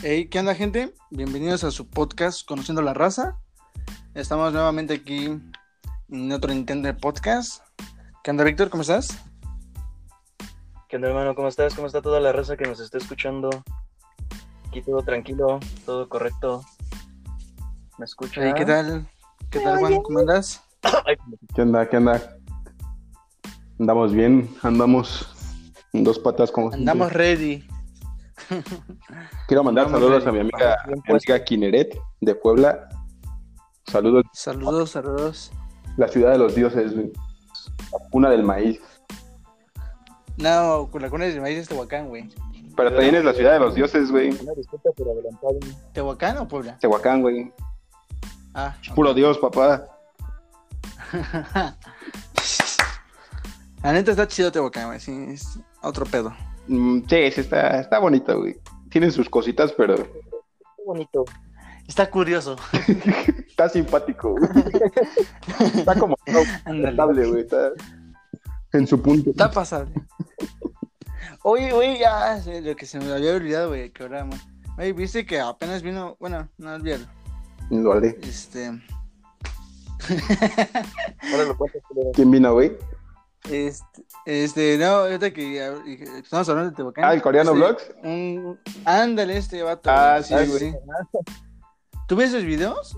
Hey, ¿qué onda, gente? Bienvenidos a su podcast Conociendo la Raza. Estamos nuevamente aquí en otro Nintendo Podcast. ¿Qué onda, Víctor? ¿Cómo estás? ¿Qué onda, hermano? ¿Cómo estás? ¿Cómo está toda la raza que nos está escuchando? Aquí todo tranquilo, todo correcto. ¿Me escucha? Hey, ¿Qué tal? ¿Qué tal, Juan? ¿Cómo andas? ¿Qué onda? ¿Qué onda? Andamos bien, andamos en dos patas como siempre. Andamos ready. Quiero mandar saludos a mi amiga, mi amiga Kineret de Puebla. Saludos, Saludos, saludos. la ciudad de los dioses, güey. La cuna del maíz. No, con la cuna de maíz es Tehuacán, güey. Pero también es la ciudad de los dioses, güey. ¿Tehuacán o Puebla? Tehuacán, güey. Ah, Puro Dios, papá. La neta está chido Tehuacán, güey. Sí, es otro pedo. Mm, sí, sí, está, está bonito, güey. Tienen sus cositas, pero Qué bonito. Está curioso. está simpático, güey. Está como estable, güey. Está en su punto. Está pasable. Oye, güey, ya, sé, lo que se me había olvidado, güey, que ahora. Oye, viste que apenas vino, bueno, no olvídalo. Lo haré. Este, Ahora lo. ¿Quién vino, güey? Este, este, no, ahorita que ah, estamos hablando de Tehuacán. Ah, el coreano este, vlogs. Un, ándale, este vato. Ah, güey, sí, güey. ¿Tú ves esos videos?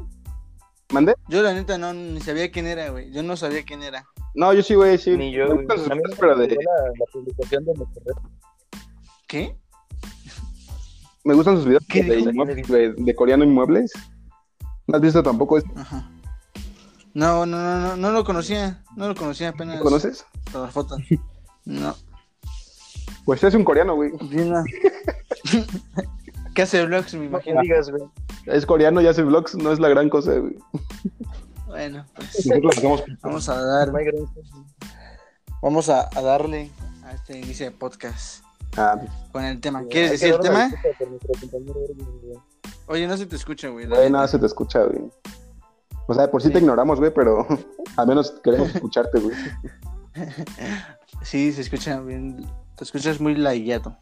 ¿Mandé? Yo, la neta, no, ni sabía quién era, güey. Yo no sabía quién era. No, yo sí, güey, sí. Ni yo, gustan sus A mí videos, me pero de, la, la publicación de. ¿Qué? me gustan sus videos ¿Qué de, de coreano inmuebles. ¿No has visto tampoco este? Ajá. No, no, no, no, no lo conocía. No lo conocía apenas. ¿Lo conoces? por las fotos. No. Pues es un coreano, güey. Bien, ¿Qué hace vlogs, me No imagino? digas, güey. Es coreano y hace vlogs, no es la gran cosa, güey. Bueno, pues Nosotros hacemos vamos a dar, No vamos a, a darle a este inicio de podcast Ah, con el tema. ¿Quieres decir el tema? Oye, no se te escucha, güey. neta. nada se te escucha, güey. O sea, por sí, Sí. te ignoramos, güey, pero al menos queremos escucharte, güey. Sí, se escucha bien. Te escuchas muy lagueado.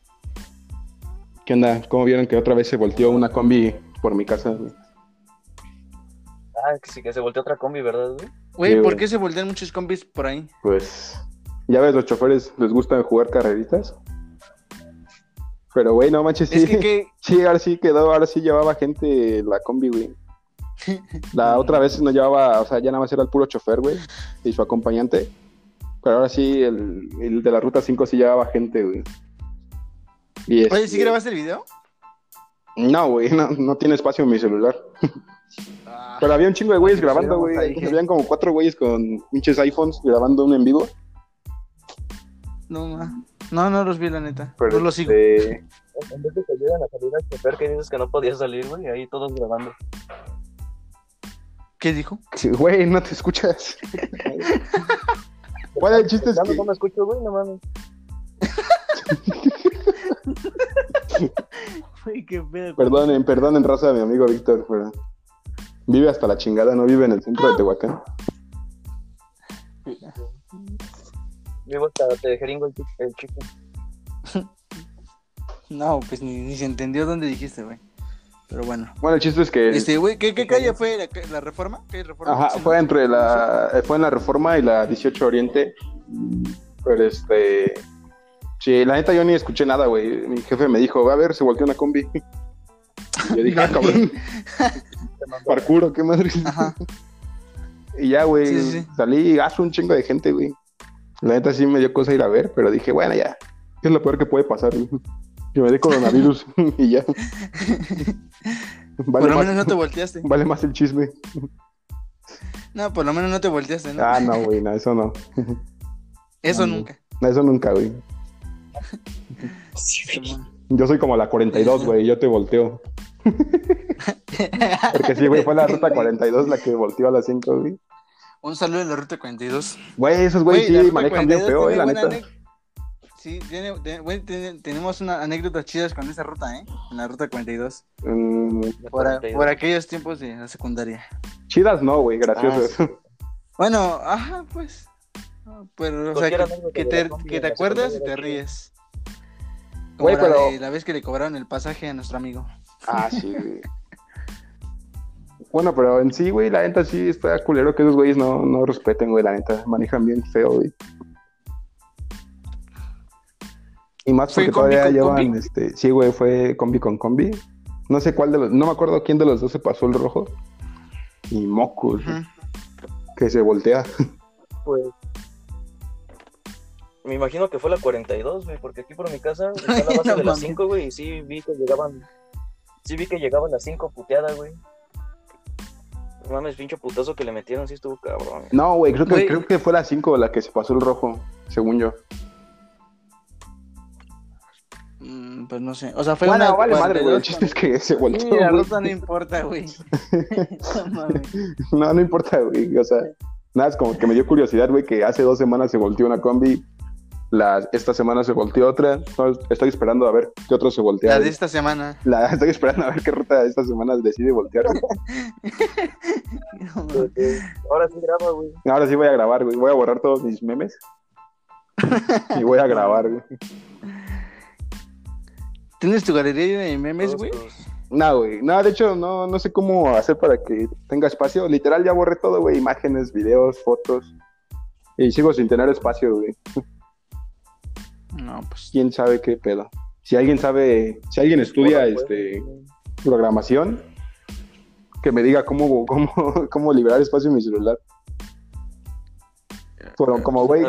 ¿Qué onda? ¿Cómo vieron que otra vez se volteó una combi por mi casa, güey? Ah, que sí, que se volteó otra combi, ¿verdad, güey? Güey, Sí, ¿por güey. qué se voltean muchos combis por ahí? Pues, ya ves, los choferes les gusta jugar carreritas. Pero, güey, no manches, sí. Es que, ¿qué? Sí, ahora sí quedó, ahora sí llevaba gente la combi, güey. La otra vez no llevaba, o sea, ya nada más era el puro chofer, güey, y su acompañante. Pero ahora sí, el, el de la ruta 5 sí llevaba gente, güey. Y Oye, este- ¿sí grabaste el video? No, güey, no, no tiene espacio en mi celular. Ah, Pero había un chingo de güeyes Pues, grabando, güey. Habían como cuatro güeyes con pinches iPhones grabando un en vivo. no, ma. no, no los vi, la neta. Pero no los sigo. este, En vez de que ayuden a salir al chofer que dices que no podía salir, güey, ahí todos grabando. ¿Qué dijo? sí, Güey, no te escuchas. Bueno, el chiste es Ya no, que... no me escucho, güey, no mames. Güey, qué pedo. Perdonen, perdonen, raza, mi amigo Víctor, pero vive hasta la chingada, no vive en el centro de Tehuacán. Vivo hasta Tejeringo el, chi- el chico. No, pues ni, ni se entendió dónde dijiste, güey. Pero bueno. Bueno, el chiste es que Este, güey, ¿qué, qué calle fue la, la reforma? ¿Qué reforma? ajá, fue entre la eh, fue en la Reforma y la 18 Oriente. Pero este Sí, la neta yo ni escuché nada, güey. Mi jefe me dijo, "Va a ver, se volteó una combi." Y yo dije, "Ah, cabrón, parkour, ¿o ¿qué madre?" Ajá. Y ya, güey, Sí, sí, sí. salí y gasto un chingo de gente, güey. La neta sí me dio cosa ir a ver, pero dije, bueno, ya. ¿Qué es lo peor que puede pasar, güey? Que me dé coronavirus y ya. por Vale lo más, menos no te volteaste. vale más el chisme. No, por lo menos no te volteaste, ¿no? Ah, no, güey, no, eso no. Eso no, nunca. No, eso nunca, güey. Yo soy como la 42, güey, yo te volteo. Porque sí, güey, fue la ruta 42 la que volteó a las 5, güey. Un saludo de la ruta 42. Güey, esos güey sí manejan bien 42 feo, eh, la neta. Sí, tiene, tenemos una anécdotas chidas con esa ruta, ¿eh? En la ruta 42. Mm, Por, a- 42. por aquellos tiempos de la secundaria. chidas no, güey, gracioso. Bueno, ajá, pues. Ah, Pero, o sea, que, anécdota te, que te acuerdas y te ríes. Como Güey, la, pero- de la vez que le cobraron el pasaje a nuestro amigo. Ah, sí, güey. Bueno, pero en sí, güey, la neta sí está culero que esos güeyes no, no respeten, güey, la neta. Manejan bien feo, güey. Y más ¿Fue porque todavía con llevan, combi? este, sí, güey, fue combi con combi. No sé cuál de los, no me acuerdo quién de los dos se pasó el rojo. Y mocos, güey, Ujú. que se voltea. Pues. Me imagino que fue la 42, güey, porque aquí por mi casa está la base No de las mames. 5, güey, y sí vi que llegaban. Sí vi que llegaban las 5 puteadas, güey. No mames, pinche putazo que le metieron, sí estuvo cabrón. güey. No, güey, creo que, creo que fue la 5 la que se pasó el rojo, según yo. Pues no sé. O sea, fue Bueno, una. vale madre, güey. El 42 chiste es que se Sí, volteó. la güey. ruta no importa, güey. No. No, no importa, güey. O sea, nada, es como que me dio curiosidad, güey, que hace dos semanas se volteó una combi. La, esta semana se volteó otra. No, estoy esperando a ver qué otro se voltea. La de esta semana. La- estoy esperando a ver qué ruta esta semana decide voltear. güey. No Ahora sí graba, güey. Ahora sí voy a grabar, güey. Voy a borrar todos mis memes. Y voy a grabar, güey. ¿Tienes tu galería de memes, güey? No, güey. No, de hecho, no, no sé cómo hacer para que tenga espacio. Literal, ya borré todo, güey. Imágenes, videos, fotos. Y sigo sin tener espacio, güey. No, pues. quién sabe qué pedo. Si alguien sabe, si alguien estudia Hola, este programación, que me diga cómo, cómo, cómo liberar espacio en mi celular. Pero como, güey,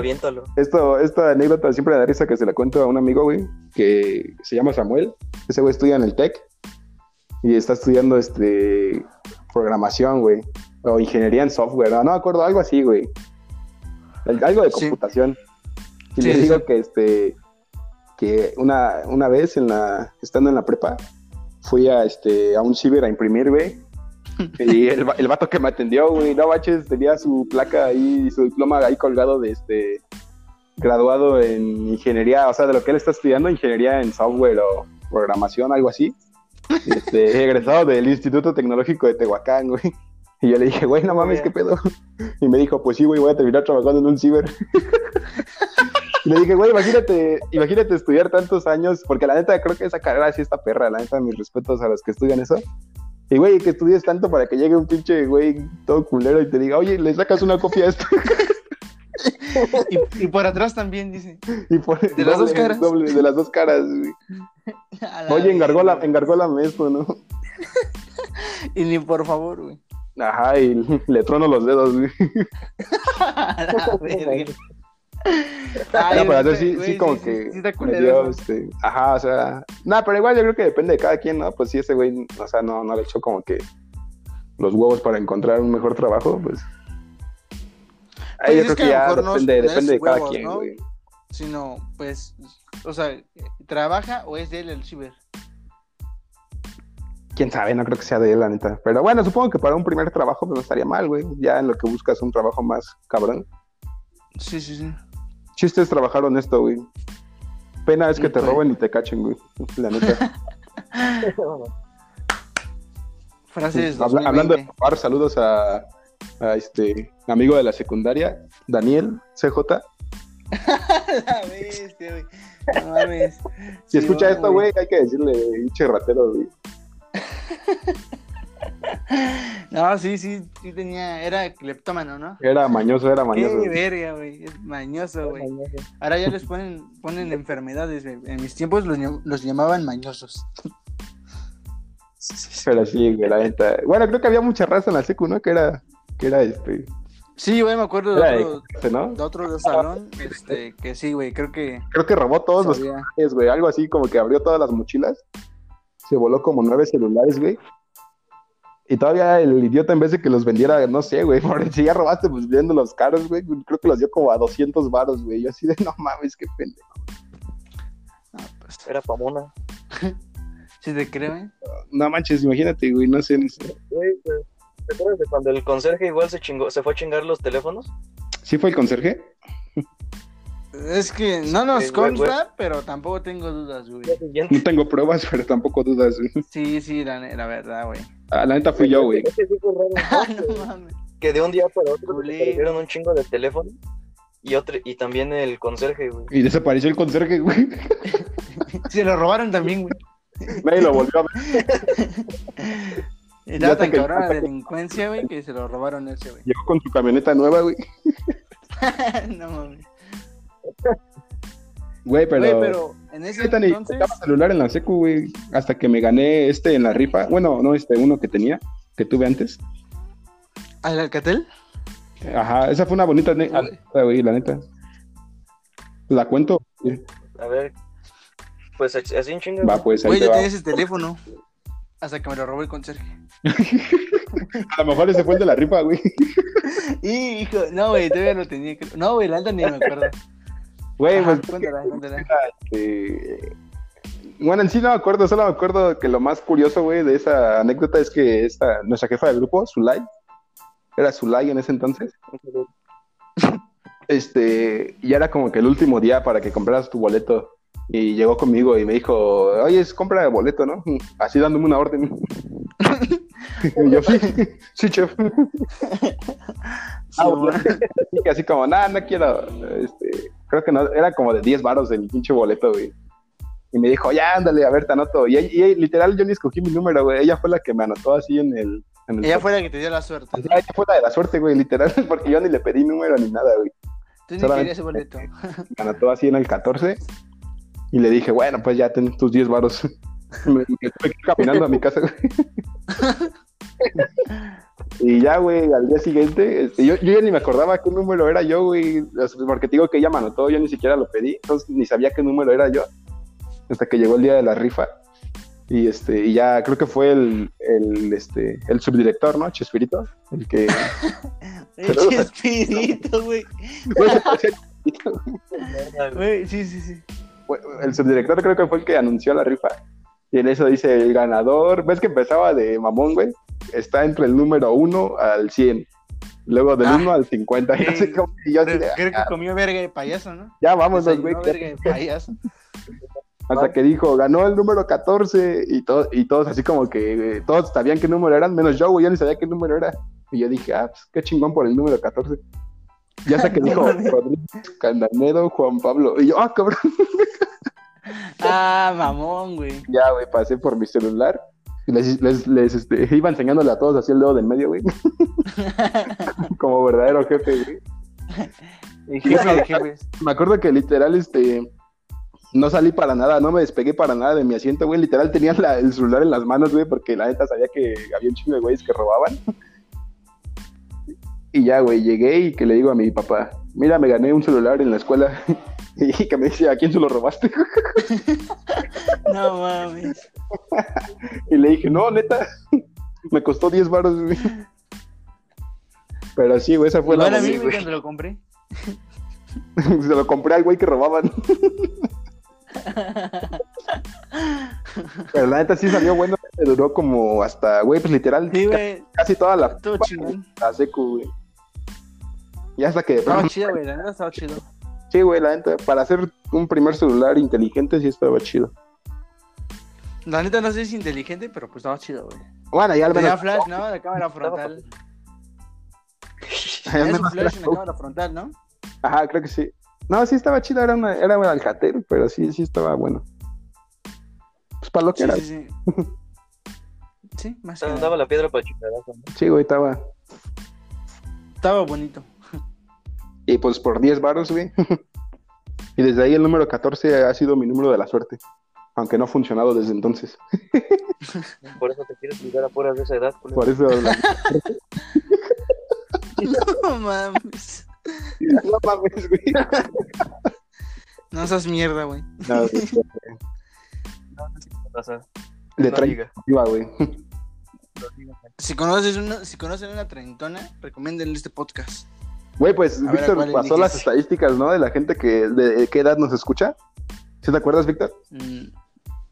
esto, esta anécdota siempre me da risa que se la cuento a un amigo, güey, que se llama Samuel. Ese güey estudia en el TEC y está estudiando este programación, güey. O ingeniería en software, no, no me acuerdo, algo así, güey. Algo de Sí. computación. Y Sí, le sí, digo sí. que este que una, una vez en la, estando en la prepa, fui a este a un ciber a imprimir, güey. Y el, el vato que me atendió, güey, no baches, tenía su placa ahí, su diploma ahí colgado de este graduado en ingeniería, o sea, de lo que él está estudiando, ingeniería en software o programación, algo así. Este, egresado del Instituto Tecnológico de Tehuacán, güey. Y yo le dije, güey, no mames, ¿qué pedo? Y me dijo, pues sí, güey, voy a terminar trabajando en un ciber. Y le dije, güey, imagínate, imagínate estudiar tantos años, porque la neta creo que esa carrera sí está perra, la neta, mis respetos a los que estudian eso. Y güey, que estudies tanto para que llegue un pinche güey todo culero y te diga, oye, le sacas una copia a esto. Y, y por atrás también, dice. y por, De las dos caras. doble, de las dos caras, güey. Oye, engargóla, verga. engargólame esto, ¿no? Y ni por favor, güey. Ajá, y le trono los dedos, güey. A la verga. No, pero güey, sí, güey, sí, como sí, que sí, sí está me culero dio, este, ajá, o sea, no, pero igual yo creo que depende de cada quien, ¿no? Pues si ese güey, o sea, no, no le echó como que los huevos para encontrar un mejor trabajo, pues. Ahí Pues yo creo que ya depende, no depende de cada quien, ¿no? güey. Sino, pues, o sea, ¿trabaja o es de él el ciber? Quién sabe, no creo que sea de él, la neta. Pero bueno, supongo que para un primer trabajo pues no estaría mal, güey. Ya en lo que buscas un trabajo más cabrón. Sí, sí, sí. Chiste es trabajar honesto, güey. Pena es que te roben y te cachen, güey. La neta. Frases Habla- hablando de 2020. robar, saludos a, a este amigo de la secundaria, Daniel CJ. La bestia, güey. No mames. Si Sí, escucha esto, güey, hay que decirle, pinche ratero, güey. No, sí, sí, sí tenía, era cleptómano, ¿no? Era mañoso, era mañoso. Qué verga, güey, es mañoso, güey. Ahora ya les ponen, ponen enfermedades, güey. En mis tiempos los, los llamaban mañosos. Pero sí, güey, la neta. Bueno, creo que había mucha raza en la secu, ¿no? Que era, que era este. Sí, güey, me acuerdo de de otro, clase, ¿no? de otro de salón, este, que sí, güey, creo que Creo que robó todos los sabía. celulares, güey. Algo así como que abrió todas las mochilas. Se voló como nueve celulares, güey. Y todavía el idiota, en vez de que los vendiera, no sé, güey, por si ya robaste, pues viendo los caros, güey. Creo que los dio como a 200 varos, güey. Yo así de, no mames, qué pendejo. Ah, pues, Era Pamona. sí te creo, ¿eh? No manches, imagínate, güey, no sé, no sé. Güey, pues, ¿Te acuerdas de cuando el conserje igual se chingó, se fue a chingar los teléfonos? ¿Sí fue el conserje? Es que no nos Sí, güey, consta, pero tampoco tengo dudas, güey. No tengo pruebas, pero tampoco dudas, güey. Sí, sí, la, la verdad, güey. Ah, la neta fui yo, güey. Que de un día para otro Culé. desaparecieron un chingo de teléfono y otro y también el conserje, güey. Y desapareció el conserje, güey. Se lo robaron también, güey. Nadie lo volvió a ver. Te tan que- cabrón la delincuencia, güey, que se lo robaron ese, güey. Llegó con su camioneta nueva, güey. no mames. Güey, pero... Güey, pero en ese Neta, ni entonces. celular en la secu, güey. Hasta que me gané este en la rifa. Bueno, no, este, uno que tenía, que tuve antes. ¿Al Alcatel? Ajá, esa fue una bonita anécdota, güey, la neta. ¿La cuento? A ver. Pues así en chinga. Va, güey. pues ahí Güey, te yo va. tenía ese teléfono. Hasta que me lo robó el conserje. A lo mejor ese fue el de la rifa, güey. Hijo, no, güey, todavía lo tenía. No, güey, la alta ni me acuerdo. Güey, pues cuéntala, cuéntala. este, Bueno, en sí no me acuerdo, solo me acuerdo que lo más curioso, güey, de esa anécdota es que esta, nuestra jefa de grupo, Zulay, era Zulay en ese entonces, este, ya era como que el último día para que compraras tu boleto. Y llegó conmigo y me dijo, oye, es compra de boleto, ¿no? Así dándome una orden. y yo, sí, sí, chef. Sí, Ah, así como, nada, no quiero. Este, creo que no, era como de 10 varos el pinche boleto, güey. Y me dijo, ya, ándale, a ver, te anoto. Y, y literal, yo ni escogí mi número, güey. Ella fue la que me anotó así en el. En el Ella fue la que te dio la suerte. Ella fue la de la suerte, güey, literal, porque yo ni le pedí número ni nada, güey. Tú ni querías ese boleto. Me anotó así en el 14. Y le dije, bueno, pues ya ten tus 10 varos. me, me ir caminando a mi casa, güey. Y ya, güey, al día siguiente, este, yo, yo ya ni me acordaba qué número era yo, güey, porque te digo que ella me anotó, yo ni siquiera lo pedí, entonces ni sabía qué número era yo, hasta que llegó el día de la rifa. Y este, y ya creo que fue el, el, este, el subdirector, ¿no? Chespirito, el que... El Chespirito, güey. Güey, sí, sí, sí. el subdirector creo que fue el que anunció la rifa. Y en eso dice el ganador, ves que empezaba de mamón, güey, está entre el número 1 al 100. Luego del Ah. 1 al 50. Y, Sí. así como- y yo así Creo, creo que "Ah, comió verga de payaso, ¿no? ya vámonos, güey. Verga de payaso. Hasta que dijo, ganó el número 14 y, to- y todos así como que eh, todos sabían qué número eran, menos yo, güey, yo ni sabía qué número era. Y yo dije, ah, pues qué chingón por el número 14. Ya hasta que dijo Rodríguez, Candanero, Juan Pablo. Y yo, ah, cabrón. Ah, mamón, güey. Ya, güey, pasé por mi celular. Les, les, les, este, iba enseñándole a todos así el dedo del medio, güey. como verdadero jefe, güey. El jefe de jefes. Me acuerdo que literal, este, no salí para nada, no me despegué para nada de mi asiento, güey. Literal tenía la- el celular en las manos, güey, porque la neta sabía que había un chingo de güeyes que robaban. Y ya, güey, llegué y que le digo a mi papá, mira, me gané un celular en la escuela. Y que me dice, ¿a quién se lo robaste? No mames. Y le dije, no, neta, me costó 10 baros, güey. Pero sí, güey, esa fue Igual la a mí, güey, cuando lo compré. Se lo compré al güey que robaban. Pero la neta sí salió bueno, duró como hasta, güey, pues literal, Sí, güey. casi toda la, Todo chingón. la secu, güey. Y hasta que, Estaba chido, güey. La neta estaba chido. Sí, güey, la neta, para hacer un primer celular inteligente sí estaba chido. La neta no sé si es inteligente, pero pues estaba chido, güey. Bueno, ya al Tenía menos, flash, ¿no? De cámara frontal. Tenía su menos- flash en la cámara frontal, ¿no? Ajá, creo que sí. No, sí estaba chido, era, una, era un Alcatel, pero sí, sí estaba bueno. Pues para lo que Sí, era. sí, sí. Sí, más que Se nada. daba la piedra para chingadazo, ¿no? Sí, güey, estaba. Estaba bonito. Y pues por 10 baros, güey. y desde ahí el número 14 ha sido mi número de la suerte. Aunque no ha funcionado desde entonces. Por eso te quieres ligar a puras de esa edad. Por eso. la- No mames. no mames, güey. No seas mierda, güey. No, güey, O sea, de no trae liga. arriba, güey. No liga. Si conoces una, si conocen una treintona, recomiéndenle este podcast. Güey, pues A ver, ¿a Víctor pasó las estadísticas, ¿no? De la gente que, de, qué edad nos escucha. ¿Sí te acuerdas, Víctor? Mm,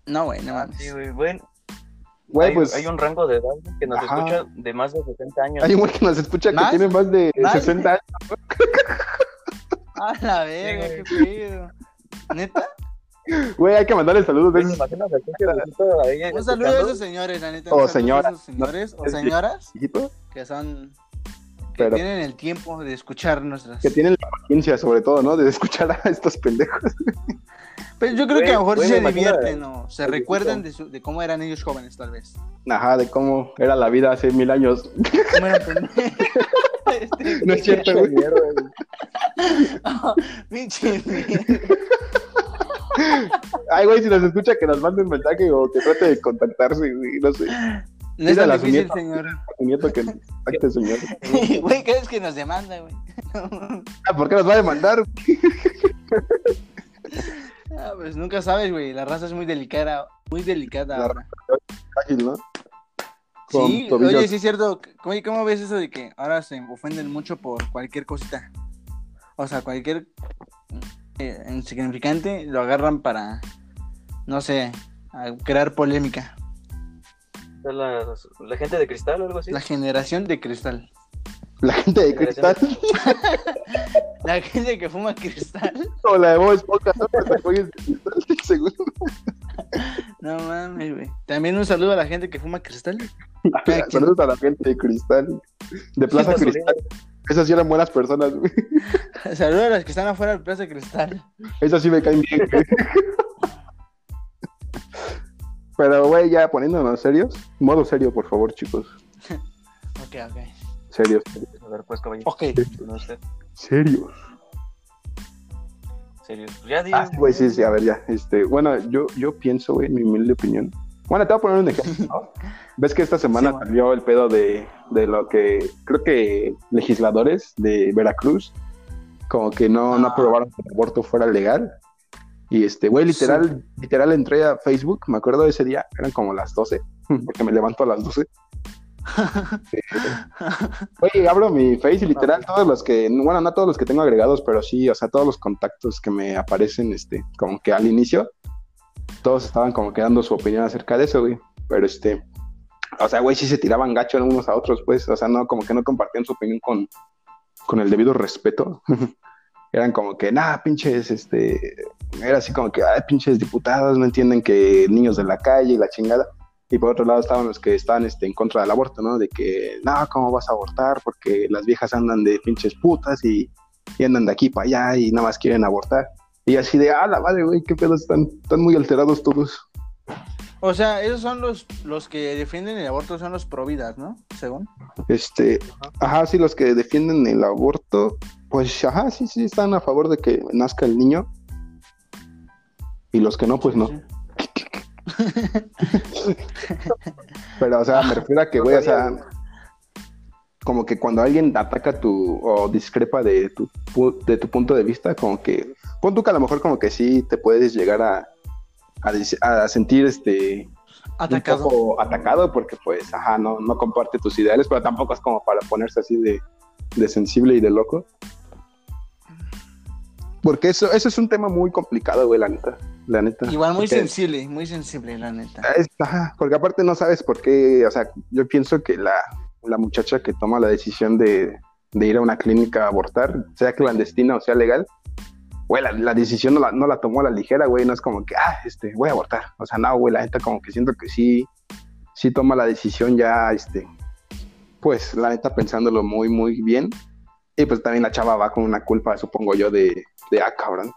No, güey, no mames. Sí, güey, bueno, Güey, hay, pues hay un rango de edad que nos Ajá. escucha de más de 60 años. hay un güey que nos escucha que tiene más de ¿Más? 60 años. A la verga, Sí, qué pedo. ¿Neta? Güey, hay que mandarle saludos. De ¿te esos Un saludo a esos señores, la neta. O Un saludo a señora. esos señores o señoras que son. Que tienen el tiempo de escuchar nuestras. que tienen la paciencia, sobre todo, ¿no? De escuchar a estos pendejos. Pero yo creo que a lo mejor Güey, se me divierten el- o se recuerdan de, su- de cómo eran ellos jóvenes, tal vez. Ajá, de cómo era la vida hace mil años. Este, No es cierto, güey. Güey. Pinche. Ay, güey, si nos escucha que nos mande un mensaje o que trate de contactarse, güey, no sé. No es tan la difícil, Julieta. señor. A tu nieto que contacte, señor. Güey, ¿qué es que nos demanda, güey? Ah, ¿por qué nos va a demandar? Ah, pues nunca sabes, güey. La raza es muy delicada, muy delicada. La ahora. Ágil, ¿no? Con Sí, tobillos. oye, sí es cierto. ¿Cómo, cómo ves eso de que ahora se ofenden mucho por cualquier cosita? O sea, cualquier eh, insignificante lo agarran para, no sé, crear polémica. La, la gente de cristal o algo así. La generación de cristal. La gente de cristal La gente que fuma cristal. o la de Bob Esponja, ¿no? Pues, de cristal, seguro. No mames, güey. También un saludo a la gente que fuma cristal. Quien. Saludos a la gente de cristal. De Plaza. Cristal. Esas sí eran buenas personas, güey. Saludos a las que están afuera del Plaza de Cristal. Esas sí me caen bien, güey. Pero, güey, ya poniéndonos serios. Modo serio, por favor, chicos. Ok, ok. Serios. A ver, pues, caballero. Ok. No. Serios. Serio. Pues ya di. Ah, güey, sí, sí, a ver, ya. Este, bueno, yo, yo pienso, güey, en mi humilde opinión. Bueno, te voy a poner un ejemplo. Ves que esta semana Sí, salió el pedo de, de lo que creo que legisladores de Veracruz como que no, no Ah. aprobaron que el aborto fuera legal. Y este, güey, literal, literal entré a Facebook, me acuerdo de ese día, eran como las 12, porque me levanto a las 12. Oye, abro mi Face y literal todos los que, bueno, no todos los que tengo agregados, pero sí, o sea, todos los contactos que me aparecen, este, como que al inicio, todos estaban como que dando su opinión acerca de eso, güey. Pero este, o sea, güey, sí se tiraban gacho unos a otros, pues, o sea, no, como que no compartían su opinión con, con el debido respeto. Eran como que, nada, pinches, este, era así como que, ay, pinches diputados, no entienden que niños de la calle y la chingada. Y por otro lado estaban los que estaban este, en contra del aborto, ¿no? De que, no, ¿cómo vas a abortar? Porque las viejas andan de pinches putas y, y andan de aquí para allá y nada más quieren abortar. Y así de, ah, la madre, güey, qué pedo, están, están muy alterados todos. O sea, esos son los, los que defienden el aborto, son los providas, ¿no? Según. Este, ajá, sí, los que defienden el aborto, pues, ajá, sí, sí, están a favor de que nazca el niño. Y los que no, pues no. Sí. Pero, o sea, me refiero a que, güey, o sea, como que cuando alguien ataca tu o discrepa de tu, de tu punto de vista, como que, pon tú que a lo mejor como que sí te puedes llegar a, a, sentir este Atacado. un poco atacado porque pues, ajá, no, no comparte tus ideales, pero tampoco es como para ponerse así de, de sensible y de loco. Porque eso, eso es un tema muy complicado, güey, la neta. La neta. Igual muy Porque- sensible, muy sensible, la neta. es- ajá, porque aparte no sabes por qué, o sea, yo pienso que la, la muchacha que toma la decisión de, de ir a una clínica a abortar, sea clandestina o sea legal, güey, la, la decisión no la, no la tomó a la ligera, güey, no es como que, ah, este, voy a abortar. O sea, no, güey, la neta como que siento que sí, sí toma la decisión ya, este, pues, la neta pensándolo muy, muy bien. Y pues también la chava va con una culpa, supongo yo, de, de ah, cabrón.